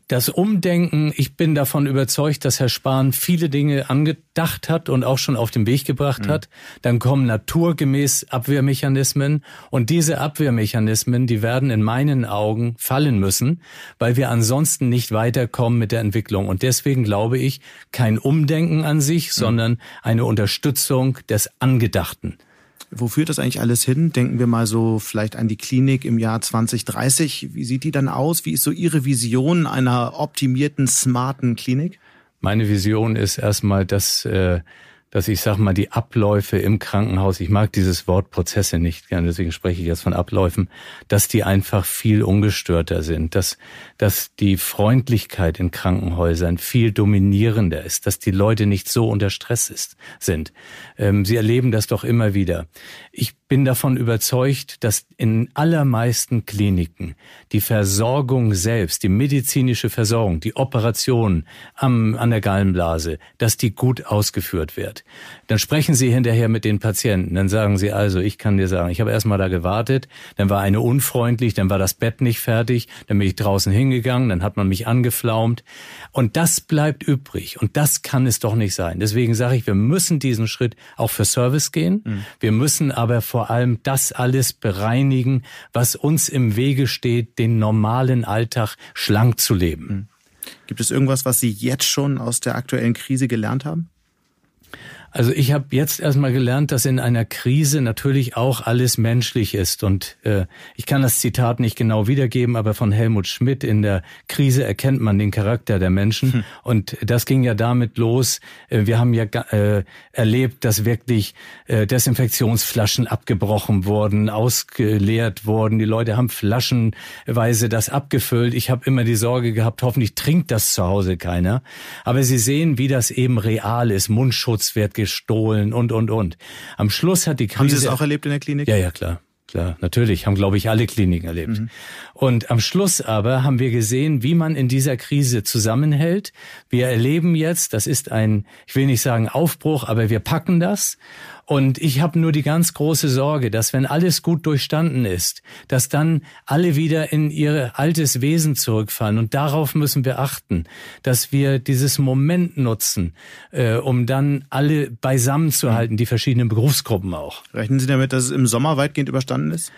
Das Umdenken, ich bin davon überzeugt, dass Herr Spahn viele Dinge angedacht hat und auch schon auf den Weg gebracht mhm. hat. Dann kommen naturgemäß Abwehrmechanismen und diese Abwehrmechanismen, die werden in meinen Augen fallen müssen, weil wir ansonsten nicht weiterkommen mit der Entwicklung. Und deswegen glaube ich, kein Umdenken an sich, mhm. sondern eine Unterstützung des Angedachten. Wo führt das eigentlich alles hin? Denken wir mal so vielleicht an die Klinik im Jahr 2030. Wie sieht die dann aus? Wie ist so Ihre Vision einer optimierten, smarten Klinik? Meine Vision ist erstmal, dass äh, dass ich sag mal die Abläufe im Krankenhaus, ich mag dieses Wort Prozesse nicht gerne, deswegen spreche ich jetzt von Abläufen, dass die einfach viel ungestörter sind, dass, dass die Freundlichkeit in Krankenhäusern viel dominierender ist, dass die Leute nicht so unter Stress ist, sind. Ähm, sie erleben das doch immer wieder. Ich bin davon überzeugt, dass in allermeisten Kliniken die Versorgung selbst, die medizinische Versorgung, die Operation am, an der Gallenblase, dass die gut ausgeführt wird. Dann sprechen Sie hinterher mit den Patienten, dann sagen Sie also, ich kann dir sagen, ich habe erstmal da gewartet, dann war eine unfreundlich, dann war das Bett nicht fertig, dann bin ich draußen hingegangen, dann hat man mich angeflaumt und das bleibt übrig und das kann es doch nicht sein. Deswegen sage ich, wir müssen diesen Schritt auch für Service gehen. Mhm. Wir müssen aber vor vor allem das alles bereinigen, was uns im Wege steht, den normalen Alltag schlank zu leben. Hm. Gibt es irgendwas, was Sie jetzt schon aus der aktuellen Krise gelernt haben? Also ich habe jetzt erstmal gelernt, dass in einer Krise natürlich auch alles menschlich ist. Und äh, ich kann das Zitat nicht genau wiedergeben, aber von Helmut Schmidt, in der Krise erkennt man den Charakter der Menschen. Hm. Und das ging ja damit los. Äh, wir haben ja äh, erlebt, dass wirklich äh, Desinfektionsflaschen abgebrochen wurden, ausgeleert wurden. Die Leute haben flaschenweise das abgefüllt. Ich habe immer die Sorge gehabt, hoffentlich trinkt das zu Hause keiner. Aber Sie sehen, wie das eben real ist. Mundschutz wird gestohlen und, und, und. Am Schluss hat die Krise... Haben Sie das auch erlebt in der Klinik? Ja, ja, klar. Klar, natürlich, haben, glaube ich, alle Kliniken erlebt. Mhm. Und am Schluss aber haben wir gesehen, wie man in dieser Krise zusammenhält. Wir erleben jetzt, das ist ein, ich will nicht sagen Aufbruch, aber wir packen das. Und ich habe nur die ganz große Sorge, dass wenn alles gut durchstanden ist, dass dann alle wieder in ihr altes Wesen zurückfallen. Und darauf müssen wir achten, dass wir dieses Moment nutzen, äh, um dann alle beisammen zu halten, die verschiedenen Berufsgruppen auch. Rechnen Sie damit, dass es im Sommer weitgehend überstanden ist?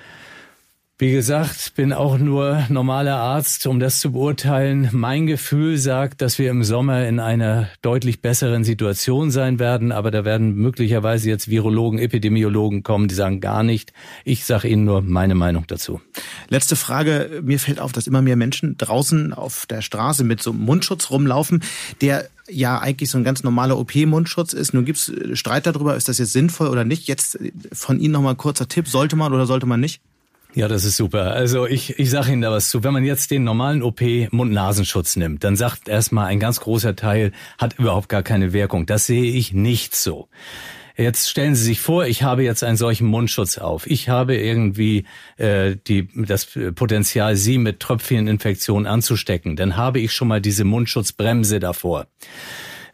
Wie gesagt, bin auch nur normaler Arzt, um das zu beurteilen. Mein Gefühl sagt, dass wir im Sommer in einer deutlich besseren Situation sein werden, aber da werden möglicherweise jetzt Virologen, Epidemiologen kommen, die sagen gar nicht. Ich sage Ihnen nur meine Meinung dazu. Letzte Frage. Mir fällt auf, dass immer mehr Menschen draußen auf der Straße mit so einem Mundschutz rumlaufen, der ja eigentlich so ein ganz normaler OP-Mundschutz ist. Nun gibt es Streit darüber, ist das jetzt sinnvoll oder nicht. Jetzt von Ihnen nochmal ein kurzer Tipp. Sollte man oder sollte man nicht? Ja, das ist super. Also ich, ich sage Ihnen da was zu. Wenn man jetzt den normalen OP Mund-Nasenschutz nimmt, dann sagt erstmal ein ganz großer Teil hat überhaupt gar keine Wirkung. Das sehe ich nicht so. Jetzt stellen Sie sich vor, ich habe jetzt einen solchen Mundschutz auf. Ich habe irgendwie äh, die, das Potenzial, Sie mit Tröpfcheninfektionen anzustecken. Dann habe ich schon mal diese Mundschutzbremse davor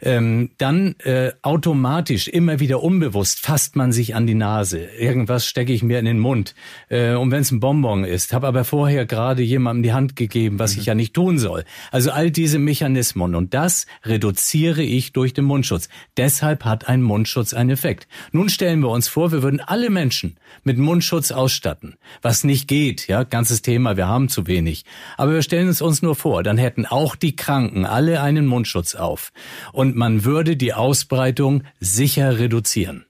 ähm, dann äh, automatisch immer wieder unbewusst fasst man sich an die Nase. Irgendwas stecke ich mir in den Mund. Äh, und wenn es ein Bonbon ist, habe aber vorher gerade jemandem die Hand gegeben, was mhm. ich ja nicht tun soll. Also all diese Mechanismen und das reduziere ich durch den Mundschutz. Deshalb hat ein Mundschutz einen Effekt. Nun stellen wir uns vor, wir würden alle Menschen mit Mundschutz ausstatten, was nicht geht, ja, ganzes Thema, wir haben zu wenig. Aber wir stellen es uns nur vor, dann hätten auch die Kranken alle einen Mundschutz auf. Und und man würde die Ausbreitung sicher reduzieren.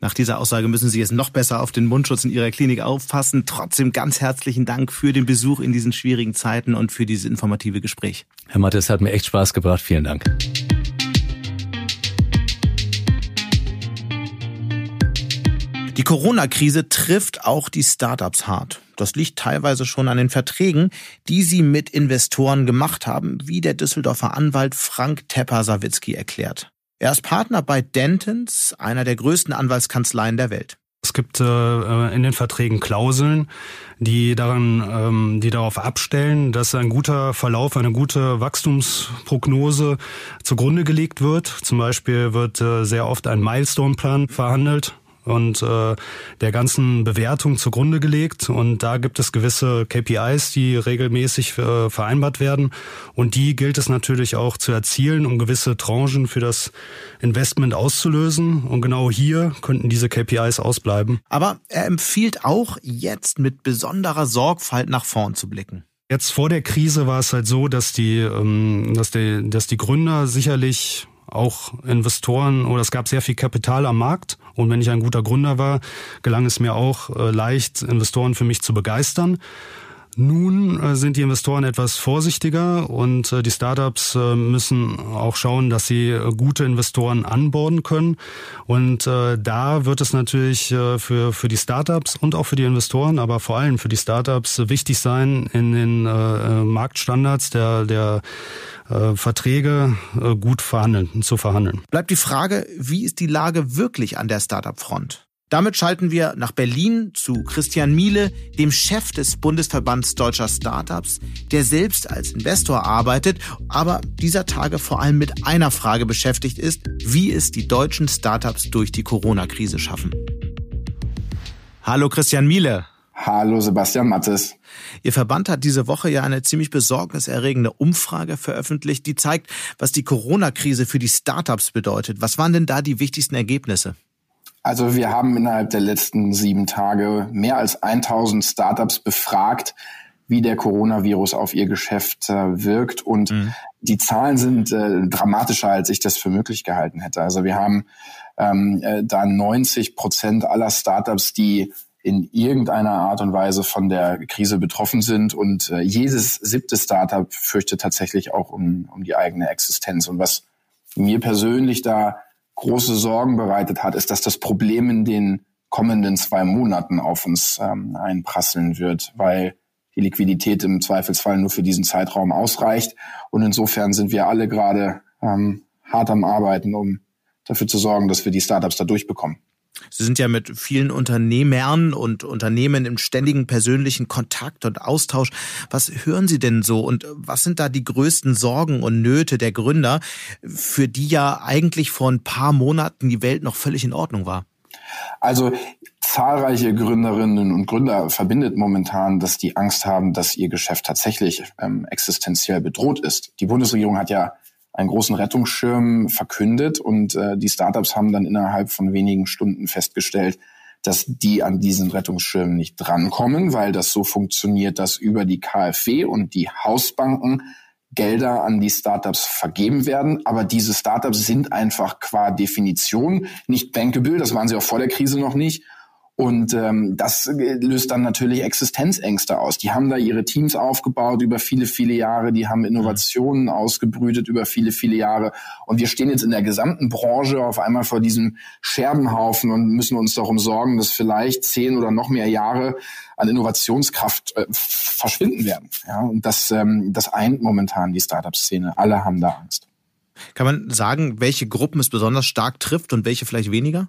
Nach dieser Aussage müssen Sie jetzt noch besser auf den Mundschutz in Ihrer Klinik aufpassen. Trotzdem ganz herzlichen Dank für den Besuch in diesen schwierigen Zeiten und für dieses informative Gespräch. Herr Mattes, hat mir echt Spaß gebracht. Vielen Dank. Die Corona-Krise trifft auch die Startups hart. Das liegt teilweise schon an den Verträgen, die sie mit Investoren gemacht haben, wie der Düsseldorfer Anwalt Frank Tepper-Sawicki erklärt. Er ist Partner bei Dentons, einer der größten Anwaltskanzleien der Welt. Es gibt äh, in den Verträgen Klauseln, die daran, ähm, die darauf abstellen, dass ein guter Verlauf, eine gute Wachstumsprognose zugrunde gelegt wird. Zum Beispiel wird äh, sehr oft ein Milestone-Plan verhandelt und äh, der ganzen Bewertung zugrunde gelegt. Und da gibt es gewisse KPIs, die regelmäßig äh, vereinbart werden. Und die gilt es natürlich auch zu erzielen, um gewisse Tranchen für das Investment auszulösen. Und genau hier könnten diese KPIs ausbleiben. Aber er empfiehlt auch jetzt mit besonderer Sorgfalt nach vorn zu blicken. Jetzt vor der Krise war es halt so, dass die, ähm, dass die, dass die Gründer sicherlich auch Investoren oder es gab sehr viel Kapital am Markt. Und wenn ich ein guter Gründer war, gelang es mir auch äh, leicht, Investoren für mich zu begeistern. Nun äh, sind die Investoren etwas vorsichtiger und äh, die Startups äh, müssen auch schauen, dass sie gute Investoren anborden können. Und da wird es natürlich für, für die Startups und auch für die Investoren, aber vor allem für die Startups wichtig sein, in den Marktstandards der, der Verträge gut verhandeln, zu verhandeln. Bleibt die Frage, wie ist die Lage wirklich an der Startup-Front? Damit schalten wir nach Berlin zu Christian Miele, dem Chef des Bundesverbands deutscher Startups, der selbst als Investor arbeitet, aber dieser Tage vor allem mit einer Frage beschäftigt ist, wie es die deutschen Startups durch die Corona-Krise schaffen. Hallo Christian Miele. Hallo Sebastian Mattes. Ihr Verband hat diese Woche ja eine ziemlich besorgniserregende Umfrage veröffentlicht, die zeigt, was die Corona-Krise für die Startups bedeutet. Was waren denn da die wichtigsten Ergebnisse? Also wir haben innerhalb der letzten sieben Tage mehr als 1000 Startups befragt, wie der Coronavirus auf ihr Geschäft äh, wirkt. Und mhm. die Zahlen sind äh, dramatischer, als ich das für möglich gehalten hätte. Also wir haben ähm, äh, da 90 Prozent aller Startups, die in irgendeiner Art und Weise von der Krise betroffen sind. Und äh, jedes siebte Startup fürchtet tatsächlich auch um, um die eigene Existenz. Und was mir persönlich da große Sorgen bereitet hat, ist, dass das Problem in den kommenden zwei Monaten auf uns ähm, einprasseln wird, weil die Liquidität im Zweifelsfall nur für diesen Zeitraum ausreicht. Und insofern sind wir alle gerade ähm, hart am Arbeiten, um dafür zu sorgen, dass wir die Startups da durchbekommen. Sie sind ja mit vielen Unternehmern und Unternehmen im ständigen persönlichen Kontakt und Austausch. Was hören Sie denn so und was sind da die größten Sorgen und Nöte der Gründer, für die ja eigentlich vor ein paar Monaten die Welt noch völlig in Ordnung war? Also zahlreiche Gründerinnen und Gründer verbindet momentan, dass die Angst haben, dass ihr Geschäft tatsächlich ähm, existenziell bedroht ist. Die Bundesregierung hat ja einen großen Rettungsschirm verkündet und äh, die Startups haben dann innerhalb von wenigen Stunden festgestellt, dass die an diesen Rettungsschirm nicht drankommen, weil das so funktioniert, dass über die KfW und die Hausbanken Gelder an die Startups vergeben werden. Aber diese Startups sind einfach qua Definition nicht bankable. Das waren sie auch vor der Krise noch nicht. Und ähm, das löst dann natürlich Existenzängste aus. Die haben da ihre Teams aufgebaut über viele, viele Jahre, die haben Innovationen ausgebrütet über viele, viele Jahre. Und wir stehen jetzt in der gesamten Branche auf einmal vor diesem Scherbenhaufen und müssen uns darum sorgen, dass vielleicht zehn oder noch mehr Jahre an Innovationskraft äh, verschwinden werden. Ja, und das, ähm, das eint momentan die Startup-Szene. Alle haben da Angst. Kann man sagen, welche Gruppen es besonders stark trifft und welche vielleicht weniger?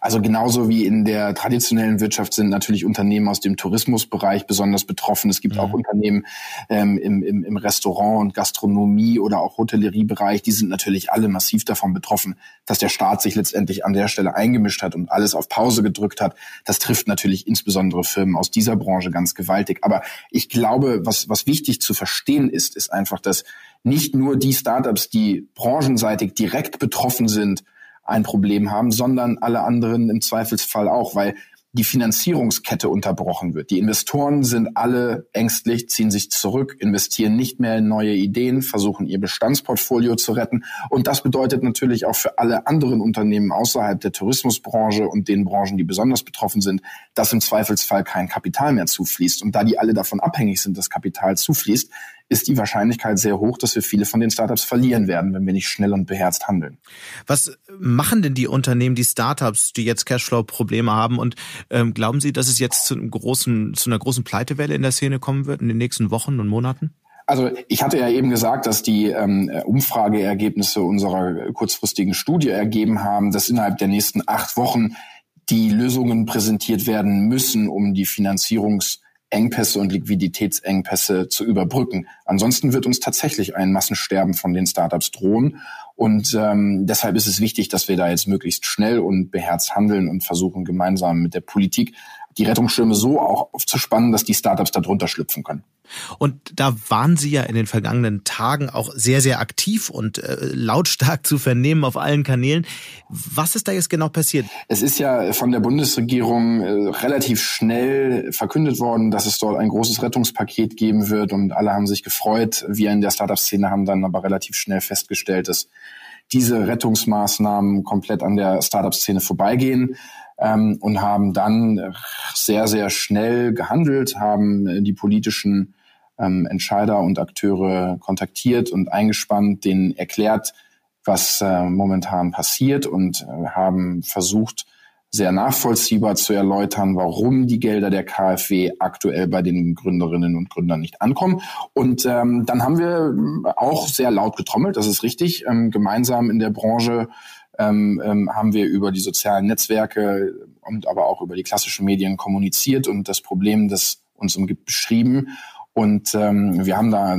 Also genauso wie in der traditionellen Wirtschaft sind natürlich Unternehmen aus dem Tourismusbereich besonders betroffen. Es gibt mhm. auch Unternehmen ähm, im, im, im Restaurant- und Gastronomie- oder auch Hotelleriebereich, die sind natürlich alle massiv davon betroffen, dass der Staat sich letztendlich an der Stelle eingemischt hat und alles auf Pause gedrückt hat. Das trifft natürlich insbesondere Firmen aus dieser Branche ganz gewaltig. Aber ich glaube, was, was wichtig zu verstehen ist, ist einfach, dass nicht nur die Startups, die branchenseitig direkt betroffen sind, ein Problem haben, sondern alle anderen im Zweifelsfall auch, weil die Finanzierungskette unterbrochen wird. Die Investoren sind alle ängstlich, ziehen sich zurück, investieren nicht mehr in neue Ideen, versuchen ihr Bestandsportfolio zu retten. Und das bedeutet natürlich auch für alle anderen Unternehmen außerhalb der Tourismusbranche und den Branchen, die besonders betroffen sind, dass im Zweifelsfall kein Kapital mehr zufließt. Und da die alle davon abhängig sind, dass Kapital zufließt, ist die Wahrscheinlichkeit sehr hoch, dass wir viele von den Startups verlieren werden, wenn wir nicht schnell und beherzt handeln. Was machen denn die Unternehmen, die Startups, die jetzt Cashflow-Probleme haben? Und ähm, glauben Sie, dass es jetzt zu, einem großen, zu einer großen Pleitewelle in der Szene kommen wird in den nächsten Wochen und Monaten? Also ich hatte ja eben gesagt, dass die ähm, Umfrageergebnisse unserer kurzfristigen Studie ergeben haben, dass innerhalb der nächsten acht Wochen die Lösungen präsentiert werden müssen, um die Finanzierungs Engpässe und Liquiditätsengpässe zu überbrücken. Ansonsten wird uns tatsächlich ein Massensterben von den Startups drohen. Und ähm, deshalb ist es wichtig, dass wir da jetzt möglichst schnell und beherzt handeln und versuchen gemeinsam mit der Politik die Rettungsschirme so auch aufzuspannen, dass die Startups darunter schlüpfen können. Und da waren Sie ja in den vergangenen Tagen auch sehr, sehr aktiv und äh, lautstark zu vernehmen auf allen Kanälen. Was ist da jetzt genau passiert? Es ist ja von der Bundesregierung äh, relativ schnell verkündet worden, dass es dort ein großes Rettungspaket geben wird und alle haben sich gefreut. Wir in der Startup-Szene haben dann aber relativ schnell festgestellt, dass diese Rettungsmaßnahmen komplett an der Startup-Szene vorbeigehen ähm, und haben dann sehr, sehr schnell gehandelt, haben äh, die politischen ähm, Entscheider und Akteure kontaktiert und eingespannt, denen erklärt, was äh, momentan passiert und äh, haben versucht, sehr nachvollziehbar zu erläutern, warum die Gelder der KfW aktuell bei den Gründerinnen und Gründern nicht ankommen. Und ähm, dann haben wir auch sehr laut getrommelt, das ist richtig, ähm, gemeinsam in der Branche ähm, ähm, haben wir über die sozialen Netzwerke und aber auch über die klassischen Medien kommuniziert und das Problem, das uns umgibt, beschrieben. Und ähm, wir haben da,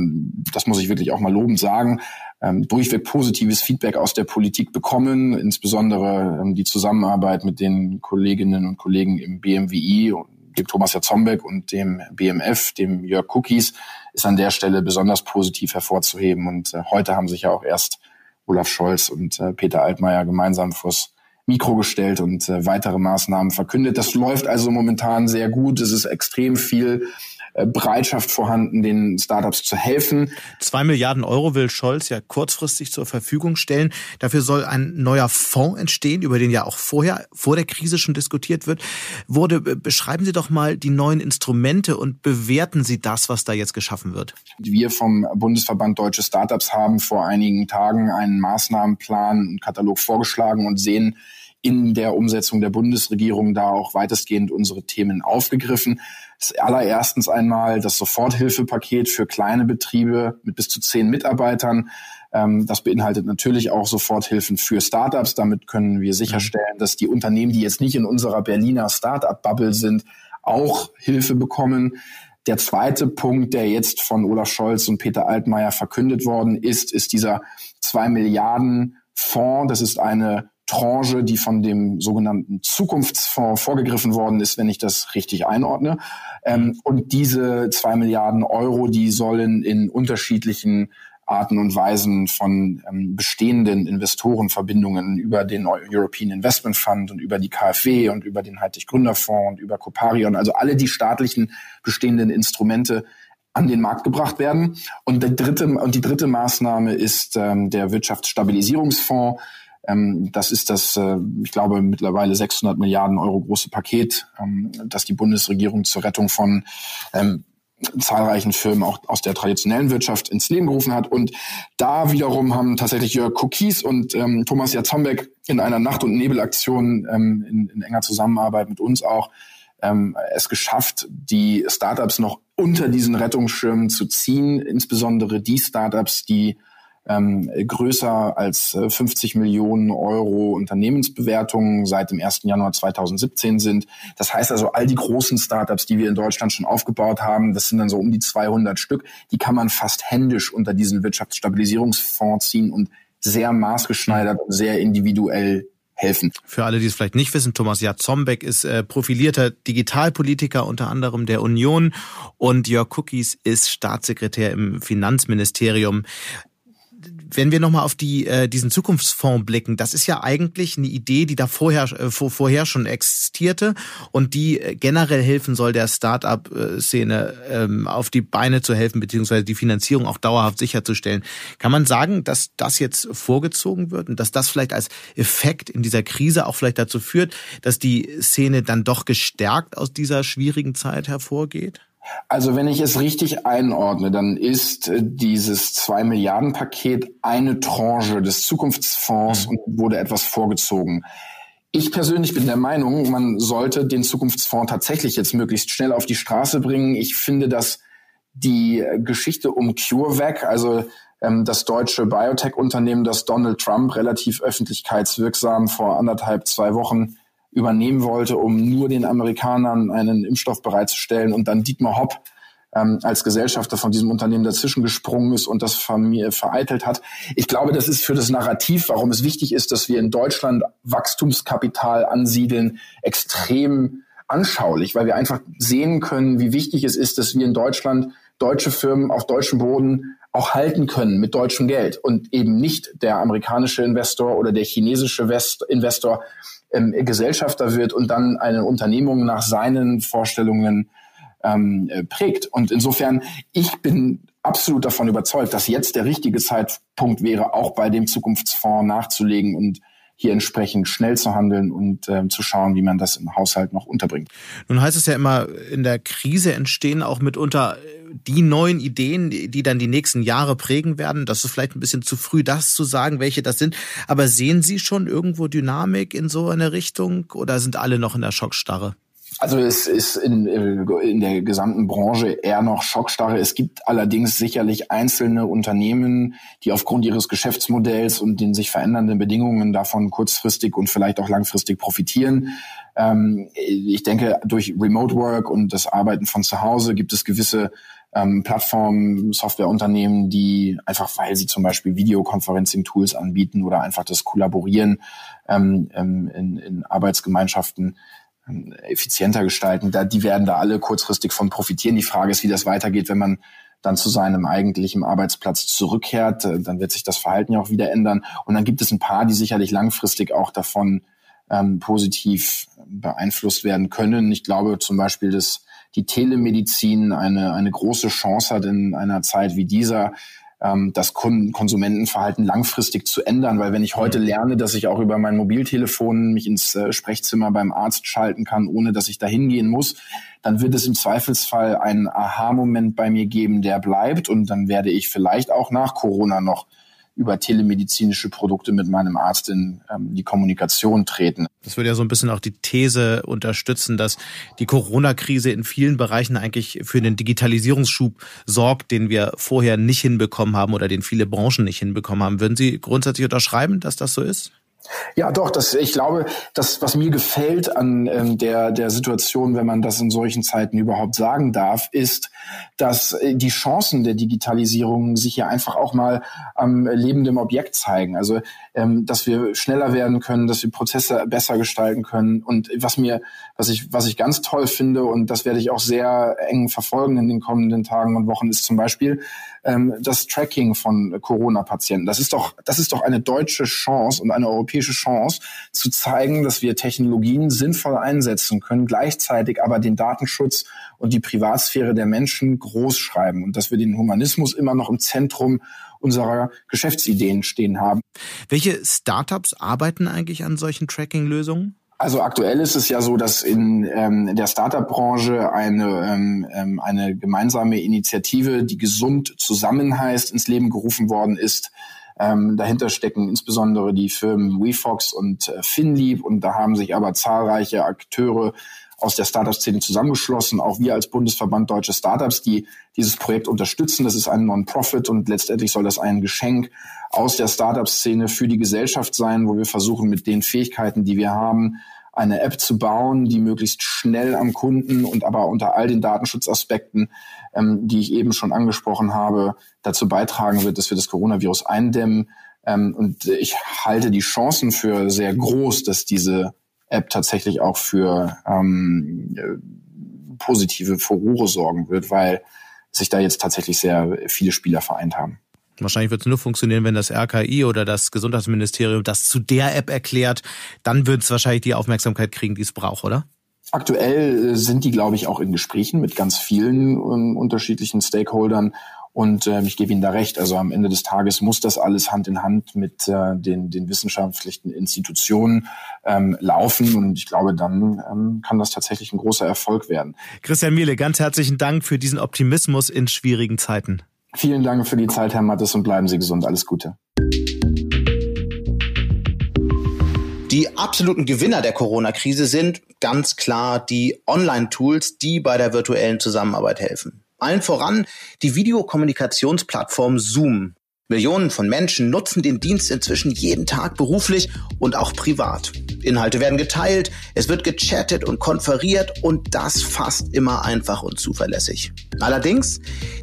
das muss ich wirklich auch mal lobend sagen, ähm, durchweg positives Feedback aus der Politik bekommen, insbesondere ähm, die Zusammenarbeit mit den Kolleginnen und Kollegen im BMWI, dem Thomas Jatzombeck und dem BMF, dem Jörg Cookies, ist an der Stelle besonders positiv hervorzuheben. Und äh, heute haben sich ja auch erst Olaf Scholz und äh, Peter Altmaier gemeinsam vors Mikro gestellt und äh, weitere Maßnahmen verkündet. Das läuft also momentan sehr gut. Es ist extrem viel Bereitschaft vorhanden, den Startups zu helfen. Zwei Milliarden Euro will Scholz ja kurzfristig zur Verfügung stellen. Dafür soll ein neuer Fonds entstehen, über den ja auch vorher, vor der Krise schon diskutiert wird. Wurde, beschreiben Sie doch mal die neuen Instrumente und bewerten Sie das, was da jetzt geschaffen wird. Wir vom Bundesverband Deutsche Startups haben vor einigen Tagen einen Maßnahmenplan, einen Katalog vorgeschlagen und sehen, in der Umsetzung der Bundesregierung da auch weitestgehend unsere Themen aufgegriffen. Das allererstens einmal das Soforthilfepaket für kleine Betriebe mit bis zu zehn Mitarbeitern. Ähm, das beinhaltet natürlich auch Soforthilfen für Startups. Damit können wir sicherstellen, dass die Unternehmen, die jetzt nicht in unserer Berliner Startup-Bubble sind, auch Hilfe bekommen. Der zweite Punkt, der jetzt von Olaf Scholz und Peter Altmaier verkündet worden ist, ist dieser zwei Milliarden Fonds. Das ist eine Tranche, die von dem sogenannten Zukunftsfonds vorgegriffen worden ist, wenn ich das richtig einordne. Ähm, und diese zwei Milliarden Euro, die sollen in unterschiedlichen Arten und Weisen von ähm, bestehenden Investorenverbindungen über den European Investment Fund und über die KfW und über den Heidrich Gründerfonds und über Coparion, also alle die staatlichen bestehenden Instrumente an den Markt gebracht werden. Und, dritte, und die dritte Maßnahme ist ähm, der Wirtschaftsstabilisierungsfonds. Ähm, das ist das, äh, ich glaube, mittlerweile 600 Milliarden Euro große Paket, ähm, das die Bundesregierung zur Rettung von ähm, zahlreichen Firmen auch aus der traditionellen Wirtschaft ins Leben gerufen hat. Und da wiederum haben tatsächlich Jörg Cookies und ähm, Thomas Jatzombeck in einer Nacht- und Nebelaktion ähm, in, in enger Zusammenarbeit mit uns auch ähm, es geschafft, die Startups noch unter diesen Rettungsschirmen zu ziehen, insbesondere die Startups, die ähm, größer als 50 äh, Millionen Euro Unternehmensbewertungen seit dem 1. Januar 2017 sind. Das heißt also, all die großen Startups, die wir in Deutschland schon aufgebaut haben, das sind dann so um die 200 Stück, die kann man fast händisch unter diesen Wirtschaftsstabilisierungsfonds ziehen und sehr maßgeschneidert sehr individuell helfen. Für alle, die es vielleicht nicht wissen, Thomas Jatzombeck ist äh, profilierter Digitalpolitiker unter anderem der Union und Jörg Cookies ist Staatssekretär im Finanzministerium wenn wir nochmal auf die, äh, diesen Zukunftsfonds blicken, das ist ja eigentlich eine Idee, die da vorher, äh, vor, vorher schon existierte und die äh, generell helfen soll, der Start-up-Szene ähm, auf die Beine zu helfen, beziehungsweise die Finanzierung auch dauerhaft sicherzustellen. Kann man sagen, dass das jetzt vorgezogen wird und dass das vielleicht als Effekt in dieser Krise auch vielleicht dazu führt, dass die Szene dann doch gestärkt aus dieser schwierigen Zeit hervorgeht? Also wenn ich es richtig einordne, dann ist äh, dieses zwei Milliarden Paket eine Tranche des Zukunftsfonds mhm. und wurde etwas vorgezogen. Ich persönlich bin der Meinung, man sollte den Zukunftsfonds tatsächlich jetzt möglichst schnell auf die Straße bringen. Ich finde, dass die Geschichte um CureVac, also ähm, das deutsche Biotech-Unternehmen, das Donald Trump relativ öffentlichkeitswirksam vor anderthalb, zwei Wochen übernehmen wollte, um nur den Amerikanern einen Impfstoff bereitzustellen und dann Dietmar Hopp ähm, als Gesellschafter von diesem Unternehmen dazwischen gesprungen ist und das vereitelt hat. Ich glaube, das ist für das Narrativ, warum es wichtig ist, dass wir in Deutschland Wachstumskapital ansiedeln, extrem anschaulich, weil wir einfach sehen können, wie wichtig es ist, dass wir in Deutschland deutsche Firmen auf deutschem Boden auch halten können mit deutschem Geld und eben nicht der amerikanische Investor oder der chinesische Investor ähm, Gesellschafter wird und dann eine Unternehmung nach seinen Vorstellungen ähm, äh, prägt. Und insofern, ich bin absolut davon überzeugt, dass jetzt der richtige Zeitpunkt wäre, auch bei dem Zukunftsfonds nachzulegen und hier entsprechend schnell zu handeln und äh, zu schauen, wie man das im Haushalt noch unterbringt. Nun heißt es ja immer, in der Krise entstehen auch mitunter äh, die neuen Ideen, die dann die nächsten Jahre prägen werden. Das ist vielleicht ein bisschen zu früh, das zu sagen, welche das sind. Aber sehen Sie schon irgendwo Dynamik in so eine Richtung oder sind alle noch in der Schockstarre? Also es ist in, in der gesamten Branche eher noch Schockstarre. Es gibt allerdings sicherlich einzelne Unternehmen, die aufgrund ihres Geschäftsmodells und den sich verändernden Bedingungen davon kurzfristig und vielleicht auch langfristig profitieren. Ähm, ich denke, durch Remote Work und das Arbeiten von zu Hause gibt es gewisse ähm, Plattformen, Softwareunternehmen, die einfach, weil sie zum Beispiel Videoconferencing-Tools anbieten oder einfach das Kollaborieren ähm, in, in Arbeitsgemeinschaften effizienter gestalten. Da, die werden da alle kurzfristig von profitieren. Die Frage ist, wie das weitergeht, wenn man dann zu seinem eigentlichen Arbeitsplatz zurückkehrt. Äh, dann wird sich das Verhalten ja auch wieder ändern. Und dann gibt es ein paar, die sicherlich langfristig auch davon ähm, positiv beeinflusst werden können. Ich glaube zum Beispiel, dass die Telemedizin eine, eine große Chance hat in einer Zeit wie dieser, ähm, das Konsumentenverhalten langfristig zu ändern. Weil wenn ich heute mhm. lerne, dass ich auch über mein Mobiltelefon mich ins äh, Sprechzimmer beim Arzt schalten kann, ohne dass ich da hingehen muss, dann wird es im Zweifelsfall einen Aha-Moment bei mir geben, der bleibt. Und dann werde ich vielleicht auch nach Corona noch über telemedizinische Produkte mit meinem Arzt in ähm, die Kommunikation treten. Das würde ja so ein bisschen auch die These unterstützen, dass die Corona-Krise in vielen Bereichen eigentlich für einen Digitalisierungsschub sorgt, den wir vorher nicht hinbekommen haben oder den viele Branchen nicht hinbekommen haben. Würden Sie grundsätzlich unterschreiben, dass das so ist? Ja, doch, das, ich glaube, das, was mir gefällt an ähm, der, der Situation, wenn man das in solchen Zeiten überhaupt sagen darf, ist, dass äh, die Chancen der Digitalisierung sich hier einfach auch mal am lebenden Objekt zeigen. Also, ähm, dass wir schneller werden können, dass wir Prozesse besser gestalten können. Und was mir, was ich, was ich ganz toll finde, und das werde ich auch sehr eng verfolgen in den kommenden Tagen und Wochen, ist zum Beispiel ähm, das Tracking von Corona-Patienten. Das ist doch, das ist doch eine deutsche Chance und eine europäische Chance zu zeigen, dass wir Technologien sinnvoll einsetzen können, gleichzeitig aber den Datenschutz und die Privatsphäre der Menschen groß schreiben und dass wir den Humanismus immer noch im Zentrum unserer Geschäftsideen stehen haben. Welche Startups arbeiten eigentlich an solchen Tracking-Lösungen? Also aktuell ist es ja so, dass in ähm, der Startup-Branche eine, ähm, ähm, eine gemeinsame Initiative, die gesund zusammen heißt, ins Leben gerufen worden ist. Ähm, dahinter stecken insbesondere die Firmen WeFox und äh, Finlieb und da haben sich aber zahlreiche Akteure aus der Startup-Szene zusammengeschlossen, auch wir als Bundesverband Deutsche Startups, die dieses Projekt unterstützen. Das ist ein Non-Profit und letztendlich soll das ein Geschenk aus der Startup-Szene für die Gesellschaft sein, wo wir versuchen, mit den Fähigkeiten, die wir haben, eine App zu bauen, die möglichst schnell am Kunden und aber unter all den Datenschutzaspekten, ähm, die ich eben schon angesprochen habe, dazu beitragen wird, dass wir das Coronavirus eindämmen. Ähm, und ich halte die Chancen für sehr groß, dass diese App tatsächlich auch für ähm, äh, positive Furore sorgen wird, weil sich da jetzt tatsächlich sehr viele Spieler vereint haben. Wahrscheinlich wird es nur funktionieren, wenn das RKI oder das Gesundheitsministerium das zu der App erklärt. Dann wird es wahrscheinlich die Aufmerksamkeit kriegen, die es braucht, oder? Aktuell äh, sind die, glaube ich, auch in Gesprächen mit ganz vielen ähm, unterschiedlichen Stakeholdern. Und äh, ich gebe Ihnen da recht. Also am Ende des Tages muss das alles Hand in Hand mit äh, den, den wissenschaftlichen Institutionen ähm, laufen. Und ich glaube, dann ähm, kann das tatsächlich ein großer Erfolg werden. Christian Miele, ganz herzlichen Dank für diesen Optimismus in schwierigen Zeiten. Vielen Dank für die Zeit, Herr Mattes, und bleiben Sie gesund. Alles Gute. Die absoluten Gewinner der Corona-Krise sind ganz klar die Online-Tools, die bei der virtuellen Zusammenarbeit helfen. Allen voran die Videokommunikationsplattform Zoom. Millionen von Menschen nutzen den Dienst inzwischen jeden Tag beruflich und auch privat. Inhalte werden geteilt, es wird gechattet und konferiert und das fast immer einfach und zuverlässig. Allerdings,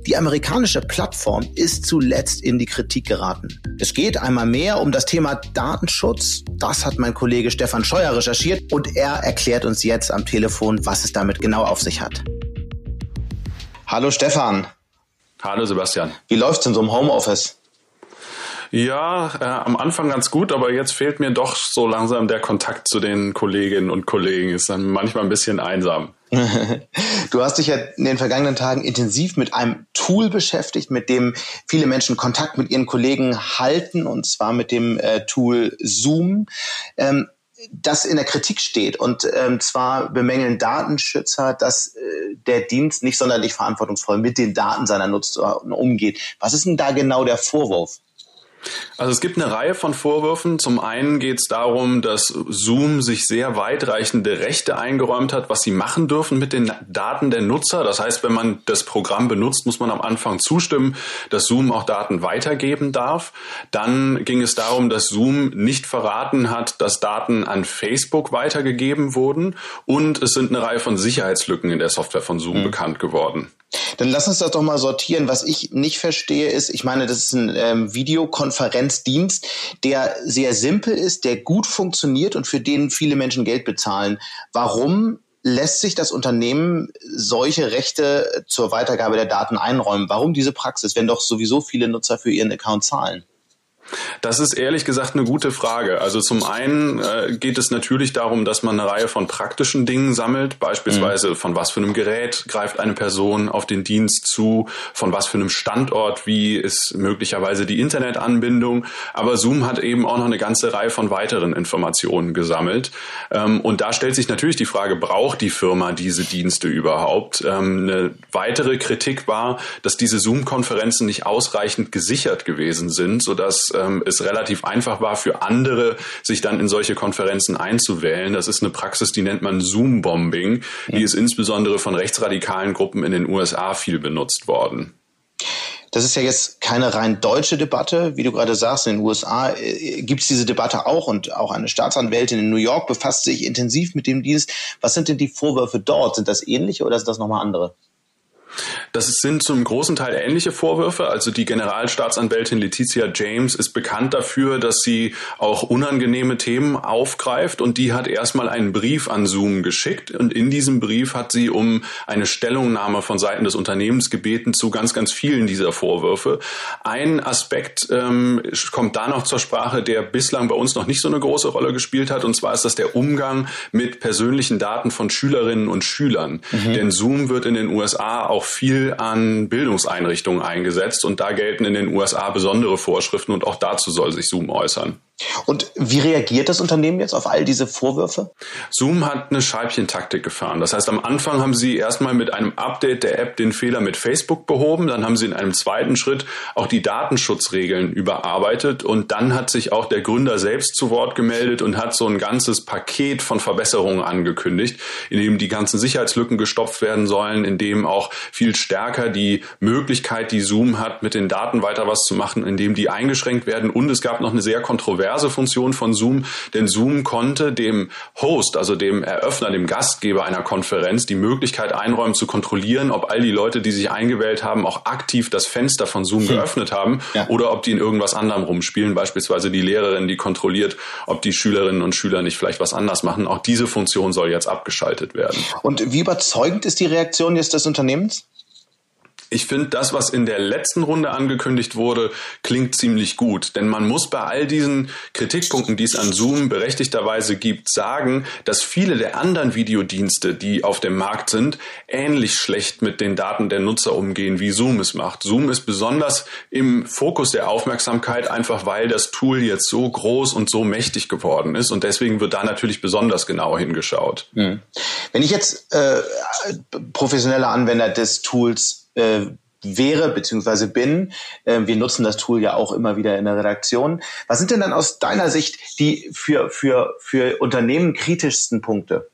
die amerikanische Plattform ist zuletzt in die Kritik geraten. Es geht einmal mehr um das Thema Datenschutz. Das hat mein Kollege Stefan Scheuer recherchiert und er erklärt uns jetzt am Telefon, was es damit genau auf sich hat. Hallo Stefan. Hallo Sebastian. Wie läuft's denn so im Homeoffice? Ja, äh, am Anfang ganz gut, aber jetzt fehlt mir doch so langsam der Kontakt zu den Kolleginnen und Kollegen. Ist dann manchmal ein bisschen einsam. Du hast dich ja in den vergangenen Tagen intensiv mit einem Tool beschäftigt, mit dem viele Menschen Kontakt mit ihren Kollegen halten, und zwar mit dem äh, Tool Zoom. Ähm, das in der Kritik steht. Und ähm, zwar bemängeln Datenschützer, dass äh, der Dienst nicht sonderlich verantwortungsvoll mit den Daten seiner Nutzer umgeht. Was ist denn da genau der Vorwurf? Also es gibt eine Reihe von Vorwürfen. Zum einen geht es darum, dass Zoom sich sehr weitreichende Rechte eingeräumt hat, was sie machen dürfen mit den Daten der Nutzer. Das heißt, wenn man das Programm benutzt, muss man am Anfang zustimmen, dass Zoom auch Daten weitergeben darf. Dann ging es darum, dass Zoom nicht verraten hat, dass Daten an Facebook weitergegeben wurden. Und es sind eine Reihe von Sicherheitslücken in der Software von Zoom mhm. bekannt geworden. Dann lass uns das doch mal sortieren. Was ich nicht verstehe ist, ich meine, das ist ein ähm, Videokonferenzdienst, der sehr simpel ist, der gut funktioniert und für den viele Menschen Geld bezahlen. Warum lässt sich das Unternehmen solche Rechte zur Weitergabe der Daten einräumen? Warum diese Praxis, wenn doch sowieso viele Nutzer für ihren Account zahlen? Das ist ehrlich gesagt eine gute Frage. Also zum einen äh, geht es natürlich darum, dass man eine Reihe von praktischen Dingen sammelt, beispielsweise mhm. von was für einem Gerät greift eine Person auf den Dienst zu, von was für einem Standort, wie ist möglicherweise die Internetanbindung. Aber Zoom hat eben auch noch eine ganze Reihe von weiteren Informationen gesammelt. Ähm, und da stellt sich natürlich die Frage, braucht die Firma diese Dienste überhaupt? Ähm, eine weitere Kritik war, dass diese Zoom-Konferenzen nicht ausreichend gesichert gewesen sind, sodass ähm, es relativ einfach war für andere, sich dann in solche Konferenzen einzuwählen. Das ist eine Praxis, die nennt man Zoom-Bombing. Die ist insbesondere von rechtsradikalen Gruppen in den USA viel benutzt worden. Das ist ja jetzt keine rein deutsche Debatte. Wie du gerade sagst, in den USA äh, gibt es diese Debatte auch und auch eine Staatsanwältin in New York befasst sich intensiv mit dem Dienst. Was sind denn die Vorwürfe dort? Sind das ähnliche oder sind das nochmal andere? Das sind zum großen Teil ähnliche Vorwürfe. Also die Generalstaatsanwältin Letizia James ist bekannt dafür, dass sie auch unangenehme Themen aufgreift und die hat erstmal einen Brief an Zoom geschickt und in diesem Brief hat sie um eine Stellungnahme von Seiten des Unternehmens gebeten zu ganz, ganz vielen dieser Vorwürfe. Ein Aspekt ähm, kommt da noch zur Sprache, der bislang bei uns noch nicht so eine große Rolle gespielt hat und zwar ist das der Umgang mit persönlichen Daten von Schülerinnen und Schülern. Mhm. Denn Zoom wird in den USA auch viel an Bildungseinrichtungen eingesetzt und da gelten in den USA besondere Vorschriften und auch dazu soll sich Zoom äußern. Und wie reagiert das Unternehmen jetzt auf all diese Vorwürfe? Zoom hat eine Scheibchentaktik gefahren. Das heißt, am Anfang haben sie erstmal mit einem Update der App den Fehler mit Facebook behoben. Dann haben sie in einem zweiten Schritt auch die Datenschutzregeln überarbeitet. Und dann hat sich auch der Gründer selbst zu Wort gemeldet und hat so ein ganzes Paket von Verbesserungen angekündigt, in dem die ganzen Sicherheitslücken gestopft werden sollen, in dem auch viel stärker die Möglichkeit, die Zoom hat, mit den Daten weiter was zu machen, in dem die eingeschränkt werden. Und es gab noch eine sehr kontroverse kontroverse Funktion von Zoom, denn Zoom konnte dem Host, also dem Eröffner, dem Gastgeber einer Konferenz, die Möglichkeit einräumen zu kontrollieren, ob all die Leute, die sich eingewählt haben, auch aktiv das Fenster von Zoom hm. geöffnet haben ja. oder ob die in irgendwas anderem rumspielen, beispielsweise die Lehrerin, die kontrolliert, ob die Schülerinnen und Schüler nicht vielleicht was anders machen. Auch diese Funktion soll jetzt abgeschaltet werden. Und wie überzeugend ist die Reaktion jetzt des Unternehmens? Ich finde, das, was in der letzten Runde angekündigt wurde, klingt ziemlich gut. Denn man muss bei all diesen Kritikpunkten, die es an Zoom berechtigterweise gibt, sagen, dass viele der anderen Videodienste, die auf dem Markt sind, ähnlich schlecht mit den Daten der Nutzer umgehen, wie Zoom es macht. Zoom ist besonders im Fokus der Aufmerksamkeit, einfach weil das Tool jetzt so groß und so mächtig geworden ist. Und deswegen wird da natürlich besonders genau hingeschaut. Hm. Wenn ich jetzt äh, professioneller Anwender des Tools äh, wäre beziehungsweise bin. Äh, wir nutzen das Tool ja auch immer wieder in der Redaktion. Was sind denn dann aus deiner Sicht die für, für, für Unternehmen kritischsten Punkte?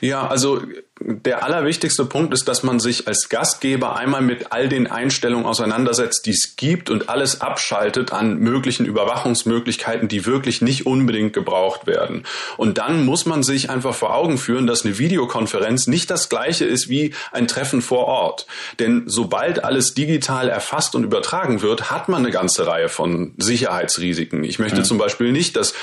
Ja, also der allerwichtigste Punkt ist, dass man sich als Gastgeber einmal mit all den Einstellungen auseinandersetzt, die es gibt und alles abschaltet an möglichen Überwachungsmöglichkeiten, die wirklich nicht unbedingt gebraucht werden. Und dann muss man sich einfach vor Augen führen, dass eine Videokonferenz nicht das gleiche ist wie ein Treffen vor Ort. Denn sobald alles digital erfasst und übertragen wird, hat man eine ganze Reihe von Sicherheitsrisiken. Ich möchte mhm. zum Beispiel nicht, dass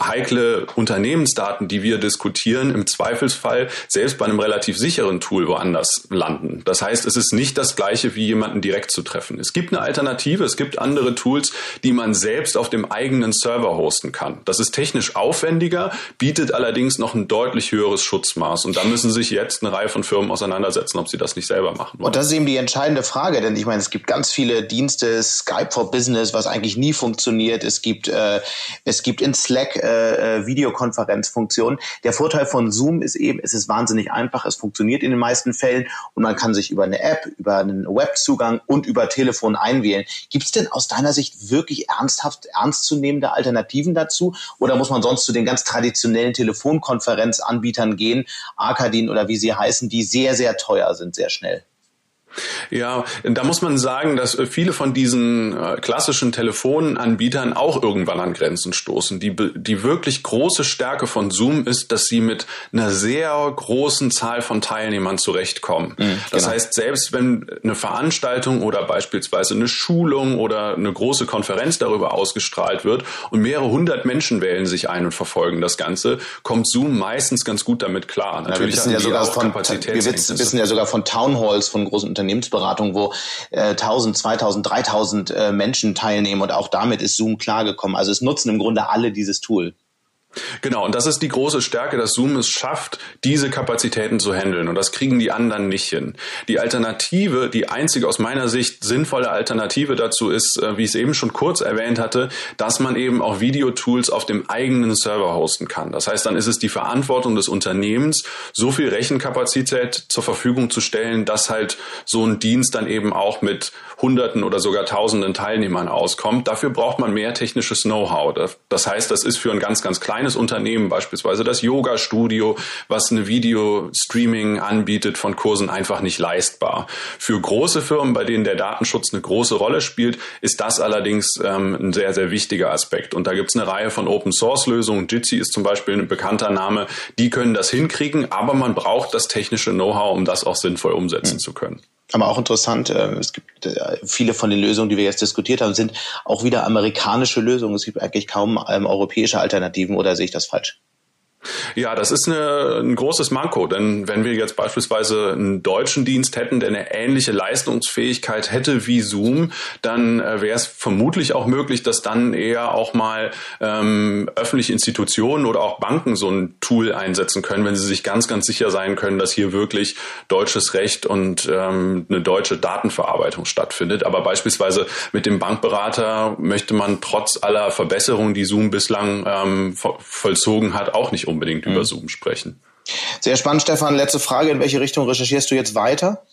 heikle Unternehmensdaten, die wir diskutieren, im Zweifelsfall selbst bei einem relativ sicheren Tool woanders landen. Das heißt, es ist nicht das gleiche, wie jemanden direkt zu treffen. Es gibt eine Alternative, es gibt andere Tools, die man selbst auf dem eigenen Server hosten kann. Das ist technisch aufwendiger, bietet allerdings noch ein deutlich höheres Schutzmaß. Und da müssen sich jetzt eine Reihe von Firmen auseinandersetzen, ob sie das nicht selber machen wollen. Und das ist eben die entscheidende Frage, denn ich meine, es gibt ganz viele Dienste, Skype for Business, was eigentlich nie funktioniert. Es gibt, äh, es gibt in Slack äh, äh Videokonferenzfunktionen. Der Vorteil von Zoom ist eben, es ist wahnsinnig einfach einfach, es funktioniert in den meisten Fällen und man kann sich über eine App, über einen Webzugang und über Telefon einwählen. Gibt es denn aus deiner Sicht wirklich ernsthaft ernstzunehmende Alternativen dazu oder muss man sonst zu den ganz traditionellen Telefonkonferenzanbietern gehen, Arcadin oder wie sie heißen, die sehr, sehr teuer sind, sehr schnell? Ja, da muss man sagen, dass äh, viele von diesen äh, klassischen Telefonanbietern auch irgendwann an Grenzen stoßen. Die, die wirklich große Stärke von Zoom ist, dass sie mit einer sehr großen Zahl von Teilnehmern zurechtkommen. Mhm, das genau. heißt, selbst wenn eine Veranstaltung oder beispielsweise eine Schulung oder eine große Konferenz darüber ausgestrahlt wird und mehrere hundert Menschen wählen sich ein und verfolgen das Ganze, kommt Zoom meistens ganz gut damit klar. Natürlich ja, wir wissen ja sogar von, wir wissen ja sogar von Townhalls von großen Unternehmen Unternehmensberatung, wo äh, 1000, 2000, 3000 äh, Menschen teilnehmen und auch damit ist Zoom klargekommen. Also es nutzen im Grunde alle dieses Tool. Genau, und das ist die große Stärke, dass Zoom es schafft, diese Kapazitäten zu handeln. Und das kriegen die anderen nicht hin. Die Alternative, die einzige aus meiner Sicht sinnvolle Alternative dazu ist, äh, wie ich es eben schon kurz erwähnt hatte, dass man eben auch Videotools auf dem eigenen Server hosten kann. Das heißt, dann ist es die Verantwortung des Unternehmens, so viel Rechenkapazität zur Verfügung zu stellen, dass halt so ein Dienst dann eben auch mit Hunderten oder sogar Tausenden Teilnehmern auskommt. Dafür braucht man mehr technisches Know-how. Das heißt, das ist für ein ganz, ganz kleines kleines Unternehmen, beispielsweise das Yoga-Studio, was eine Video-Streaming anbietet von Kursen, einfach nicht leistbar. Für große Firmen, bei denen der Datenschutz eine große Rolle spielt, ist das allerdings ähm, ein sehr, sehr wichtiger Aspekt. Und da gibt es eine Reihe von Open-Source-Lösungen. Jitsi ist zum Beispiel ein bekannter Name. Die können das hinkriegen, aber man braucht das technische Know-how, um das auch sinnvoll umsetzen mhm. zu können. Aber auch interessant, äh, es gibt äh, viele von den Lösungen, die wir jetzt diskutiert haben, sind auch wieder amerikanische Lösungen. Es gibt eigentlich kaum ähm, europäische Alternativen oder sehe ich das falsch? Ja, das ist eine, ein großes Manko, denn wenn wir jetzt beispielsweise einen deutschen Dienst hätten, der eine ähnliche Leistungsfähigkeit hätte wie Zoom, dann äh, wäre es vermutlich auch möglich, dass dann eher auch mal ähm, öffentliche Institutionen oder auch Banken so ein Tool einsetzen können, wenn sie sich ganz, ganz sicher sein können, dass hier wirklich deutsches Recht und ähm, eine deutsche Datenverarbeitung stattfindet. Aber beispielsweise mit dem Bankberater möchte man trotz aller Verbesserungen, die Zoom bislang ähm, vollzogen hat, auch nicht um unbedingt mhm. über Zoom sprechen. Sehr spannend, Stefan. Letzte Frage. In welche Richtung recherchierst du jetzt weiter?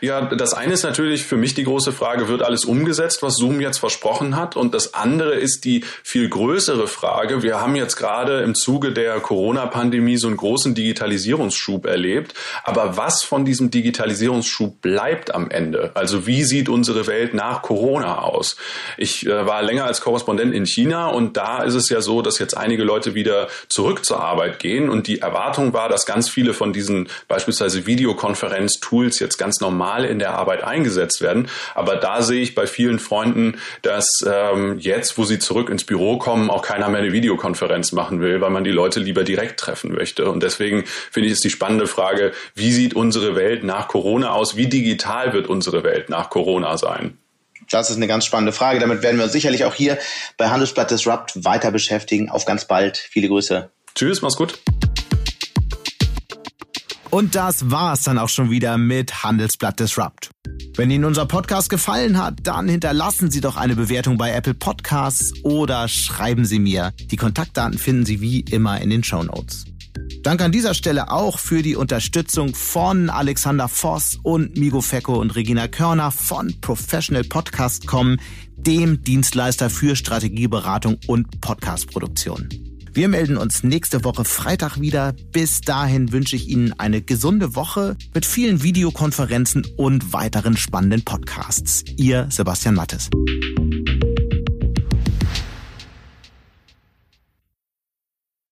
Ja, das eine ist natürlich für mich die große Frage, wird alles umgesetzt, was Zoom jetzt versprochen hat? Und das andere ist die viel größere Frage. Wir haben jetzt gerade im Zuge der Corona-Pandemie so einen großen Digitalisierungsschub erlebt. Aber was von diesem Digitalisierungsschub bleibt am Ende? Also wie sieht unsere Welt nach Corona aus? Ich äh, war länger als Korrespondent in China und da ist es ja so, dass jetzt einige Leute wieder zurück zur Arbeit gehen und die Erwartung war, dass ganz viele von diesen beispielsweise Videokonferenz-Tools jetzt ganz normal in der Arbeit eingesetzt werden. Aber da sehe ich bei vielen Freunden, dass ähm, jetzt, wo sie zurück ins Büro kommen, auch keiner mehr eine Videokonferenz machen will, weil man die Leute lieber direkt treffen möchte. Und deswegen finde ich es die spannende Frage, wie sieht unsere Welt nach Corona aus? Wie digital wird unsere Welt nach Corona sein? Das ist eine ganz spannende Frage. Damit werden wir uns sicherlich auch hier bei Handelsblatt Disrupt weiter beschäftigen. Auf ganz bald. Viele Grüße. Tschüss, mach's gut. Und das war's dann auch schon wieder mit Handelsblatt Disrupt. Wenn Ihnen unser Podcast gefallen hat, dann hinterlassen Sie doch eine Bewertung bei Apple Podcasts oder schreiben Sie mir. Die Kontaktdaten finden Sie wie immer in den Show Notes. Danke an dieser Stelle auch für die Unterstützung von Alexander Voss und Migo Fecko und Regina Körner von Professional Podcast.com, dem Dienstleister für Strategieberatung und Podcastproduktion. Wir melden uns nächste Woche Freitag wieder. Bis dahin wünsche ich Ihnen eine gesunde Woche mit vielen Videokonferenzen und weiteren spannenden Podcasts. Ihr Sebastian Mattes.